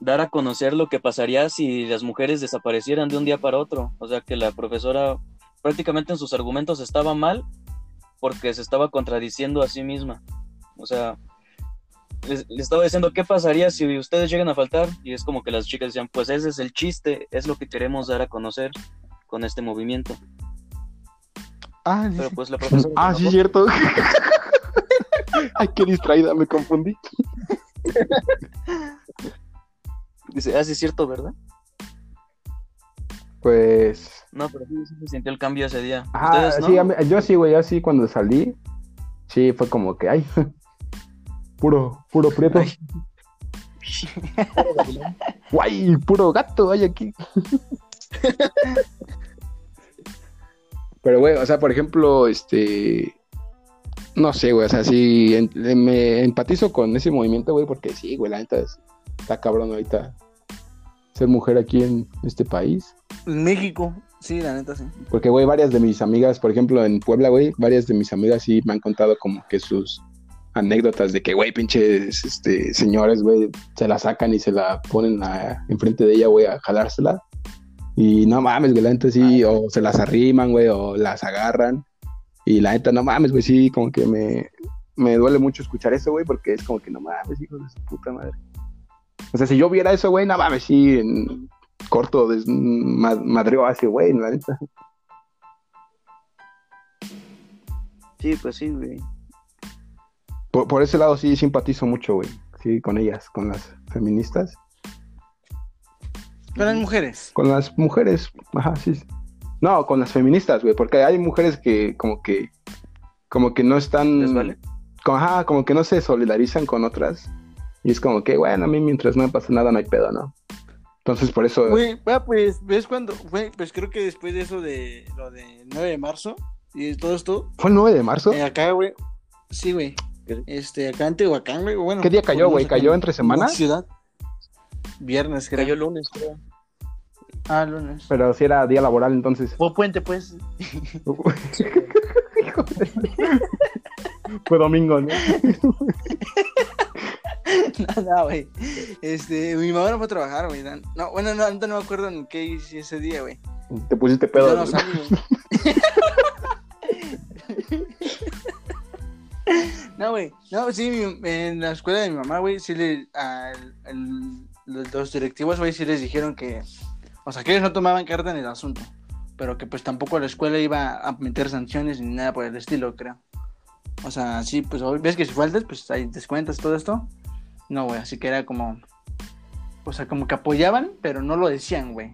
dar a conocer lo que pasaría si las mujeres desaparecieran de un día para otro. O sea que la profesora prácticamente en sus argumentos estaba mal porque se estaba contradiciendo a sí misma. O sea, les estaba diciendo qué pasaría si ustedes llegan a faltar y es como que las chicas decían, pues ese es el chiste, es lo que queremos dar a conocer con este movimiento. Ah, Pero pues la profesora... Ah, sí, cierto. Ay, qué distraída, me confundí. Dice, ah, sí es cierto, ¿verdad? Pues, No, pero sí, se sintió el cambio ese día. ajá, ¿Ustedes no? sí, mí- yo sí, güey, yo sí cuando salí, sí, fue como que, ay, puro, puro prieto. Ay. Guay, puro gato hay aquí. Pero, güey, o sea, por ejemplo, este. No sé, güey, o sea, sí, en- me empatizo con ese movimiento, güey, porque sí, güey, la neta es- está cabrón ahorita ser mujer aquí en este país. En México, sí, la neta, sí. Porque, güey, varias de mis amigas, por ejemplo, en Puebla, güey, varias de mis amigas sí me han contado como que sus anécdotas de que, güey, pinches este, señores, güey, se la sacan y se la ponen a- enfrente de ella, güey, a jalársela. Y no mames, güey, la neta sí, o se las arriman, güey, o las agarran. Y la neta, no mames, güey, sí, como que me, me duele mucho escuchar eso, güey, porque es como que no mames, hijo de su puta madre. O sea, si yo viera eso, güey, no mames, sí, en corto, des, ma- madreo a ese güey, la neta. Sí, pues sí, güey. Por, por ese lado sí simpatizo mucho, güey. Sí, con ellas, con las feministas. Con las mujeres. Con las mujeres, ajá, sí. No, con las feministas, güey, porque hay mujeres que como que como que no están ¿Les vale? como, ajá, como que no se solidarizan con otras. Y es como que, bueno, a mí mientras no me pase nada no hay pedo, ¿no? Entonces por eso Güey, ah, pues, ¿ves cuando? Güey, pues creo que después de eso de lo de 9 de marzo y todo esto, fue el 9 de marzo. eh, acá, güey, sí, güey, este, acá en Tehuacán, güey, bueno. ¿Qué día cayó, güey? ¿Cayó en- entre semana? en Ciudad. Viernes, creo. Cayó el lunes, creo. Ah, lunes. Pero si era día laboral entonces. Fue puente, pues. Hijo de- Fue domingo, ¿no? Nada, güey. Este, mi mamá no fue a trabajar, güey. No, bueno, no, no me acuerdo en qué hice ese día, güey. Te pusiste Yo pedo. no güey. salí. No, güey. No, sí, mi- en la escuela de mi mamá, güey, sí le. al- los, los directivos, güey, sí les dijeron que. O sea, que ellos no tomaban carta en el asunto. Pero que pues tampoco la escuela iba a meter sanciones ni nada por el estilo, creo. O sea, sí, pues ves que si faltas, pues hay descuentas todo esto. No, güey, así que era como. O sea, como que apoyaban, pero no lo decían, güey.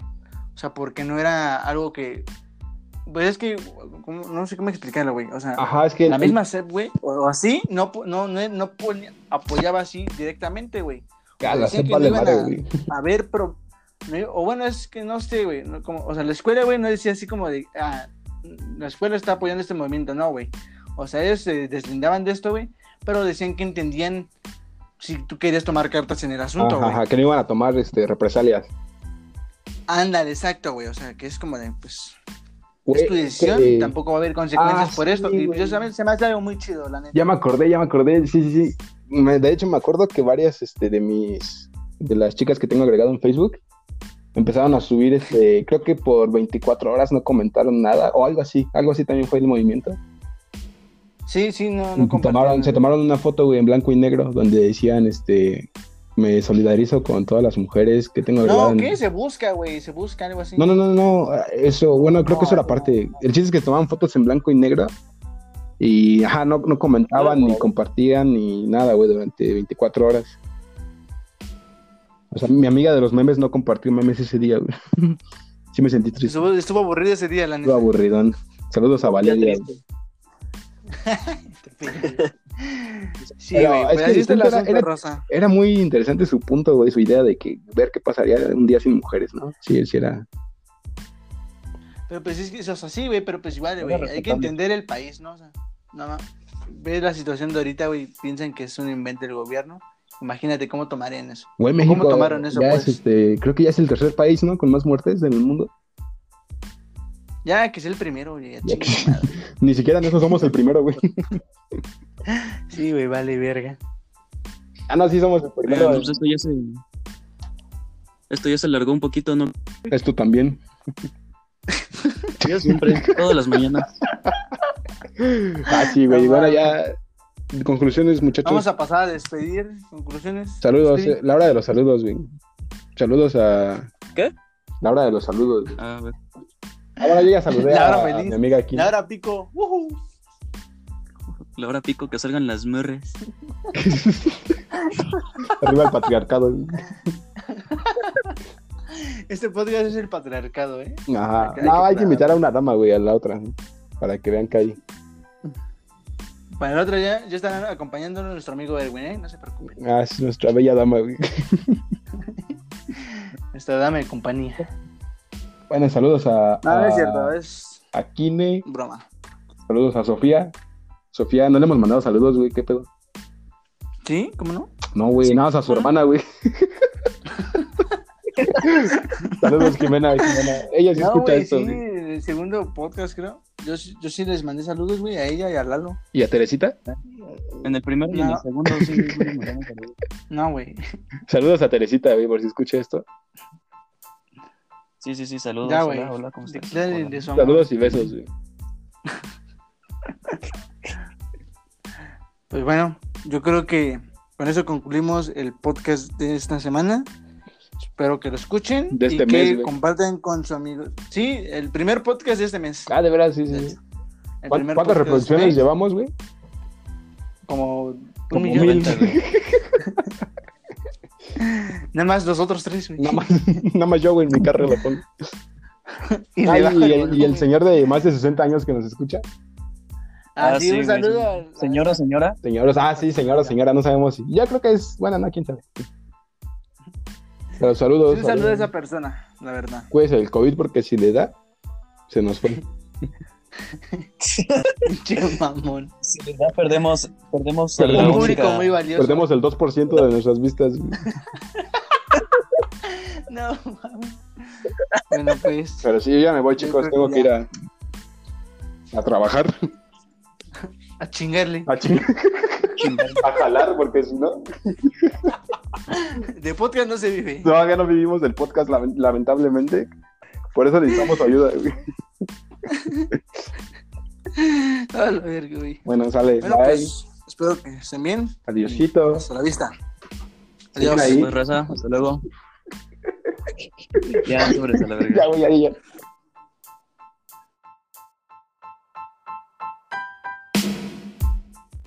O sea, porque no era algo que. Pues es que. No sé cómo explicarlo, güey. O sea, Ajá, es que la misma SEP, güey, o o así, no, no, no, no ponía- apoyaba así directamente, güey. Ah, la decía SEP vale madre, a- güey. A ver, pero. No- o bueno, es que no sé, güey. no, como, o sea, la escuela, güey, no decía así como de. Ah, la escuela está apoyando este movimiento, no, güey. O sea, ellos se deslindaban de esto, güey, pero decían que entendían si tú querías tomar cartas en el asunto, Ajá, güey. ajá, que no iban a tomar este, represalias. Ándale, exacto, güey. O sea, que es como de, pues, Güey, es tu decisión, que- tampoco va a haber consecuencias Ah, por sí, esto. Y güey. yo sabes, se me hace algo muy chido, la neta. Ya me acordé, ya me acordé, sí, sí, sí. Me- de hecho, me acuerdo que varias este, de mis, de las chicas que tengo agregado en Facebook, empezaron a subir, este, creo que por 24 horas no comentaron nada, o algo así, algo así también fue el movimiento. Sí, sí, no, no tomaron, se tomaron una foto, güey, en blanco y negro, donde decían, este, me solidarizo con todas las mujeres que tengo. No, en- ¿qué? Se busca, güey, se busca algo así. No, no, no, no, eso, bueno, creo que eso No, era parte. El chiste es que tomaban fotos en blanco y negro y, ajá, no, no comentaban No, ni no. compartían ni nada, güey, durante 24 horas. O sea, mi amiga de los memes no compartió memes ese día, güey. Sí me sentí triste, Estuvo, estuvo aburrido ese día, la neta. estuvo aburridón. Saludos a Valeria. Sí, güey, es pues era- asunto, era- Rosa. Era muy interesante su punto, güey, su idea de que ver qué pasaría un día sin mujeres, ¿no? Sí, sí era. Pero pues es que eso es así, güey, pero pues igual, güey, hay que entender el país, ¿no? O sea, no, no. Ves la situación de ahorita, güey, piensan que es un invento del gobierno. Imagínate cómo tomarían eso. Güey, ¿Cómo tomaron eso, ya pues? es, este, creo que ya es el tercer país, ¿no? Con más muertes en el mundo. Ya, que es el primero, güey. ya Ya que-. Ni siquiera nosotros somos el primero, güey. Sí, güey, vale, verga. Ah, no, sí somos el Oigan, primero. pues esto ya se. Esto ya se alargó un poquito, ¿no? Esto también. Yo siempre, todas las mañanas. Ah, sí, güey. No bueno, ya. Conclusiones, muchachos. Vamos a pasar a despedir. Conclusiones. Saludos, eh, la hora de los saludos, güey. Saludos a. ¿Qué? La hora de los saludos. güey. A ver. Ah, bueno, yo ya saludé La a, hora a feliz. mi amiga aquí. Ahora pico. ¡Woohoo! La hora pico que salgan las murres. Arriba el patriarcado. Este podcast es el patriarcado, ¿eh? Ajá. No, que hay que invitar a una dama, güey, a la otra. Para que vean que hay. Para el otro ya, ya están acompañándonos nuestro amigo Erwin, ¿eh? No se preocupen. Ah, es nuestra bella dama, güey. Esta dame compañía. Bueno, saludos a. No, no a- es cierto, es A Kine. broma. Saludos a Sofía. Sofía, no le hemos mandado saludos, güey, ¿qué pedo? ¿Sí? ¿Cómo no? No, güey, Sí. nada más a su hermana, güey. saludos, Jimena, Jimena. Ella sí No, escucha esto, sí, güey. el segundo podcast, creo. Yo, sí- yo sí les mandé saludos, güey, a ella y a Lalo. ¿Y a Teresita? En el primero y en No. el segundo sí, saludos. No, güey. Saludos a Teresita, güey, por si escucha esto. Sí, sí, sí, saludos. Ya, güey. Hola, hola, ¿cómo estás? Saludos y besos, güey. Pues bueno, yo creo que con eso concluimos el podcast de esta semana. Espero que lo escuchen De este y que mes, güey. compartan con sus amigos. Sí, el primer podcast de este mes. Ah, de veras, sí, sí. sí. El ¿Cuán- primer ¿Cuántas reproducciones este mes, llevamos, güey? Como un Como millón. mil. Nada más los otros tres, güey. Nada más, nada más yo, güey, en mi carro lo pongo. Y Ay, el el, y volumen. el señor de más de 60 años que nos escucha. Ah, Ah, sí, un saludo. Señora, señora. Señoras, ah, sí, señora, señora, no sabemos si. Yo creo que es, bueno, no, quién sabe. Pero saludos. Sí, un saludo a esa persona, la verdad. Cuídese del COVID porque si le da, se nos fue. Pinche mamón. Si les da, perdemos, perdemos Perdemos. Perdemos. público muy valioso. Perdemos el 2% de nuestras vistas. No, mames. Bueno, pues. Pero sí, yo ya me voy, chicos. Tengo que ir a, a trabajar. A chingarle. A, ching- a jalar, porque si no, De podcast no se vive. todavía no vivimos del podcast, lament- lamentablemente. Por eso necesitamos ayuda. güey. A la verga, güey. Bueno, sale. Bueno, Bye. pues. Espero que estén bien. Adiosito. Hasta la vista. Adiós. ahí. Pues, raza, hasta luego. Ya, sobres a la verga. Ya, güey, ya, ya.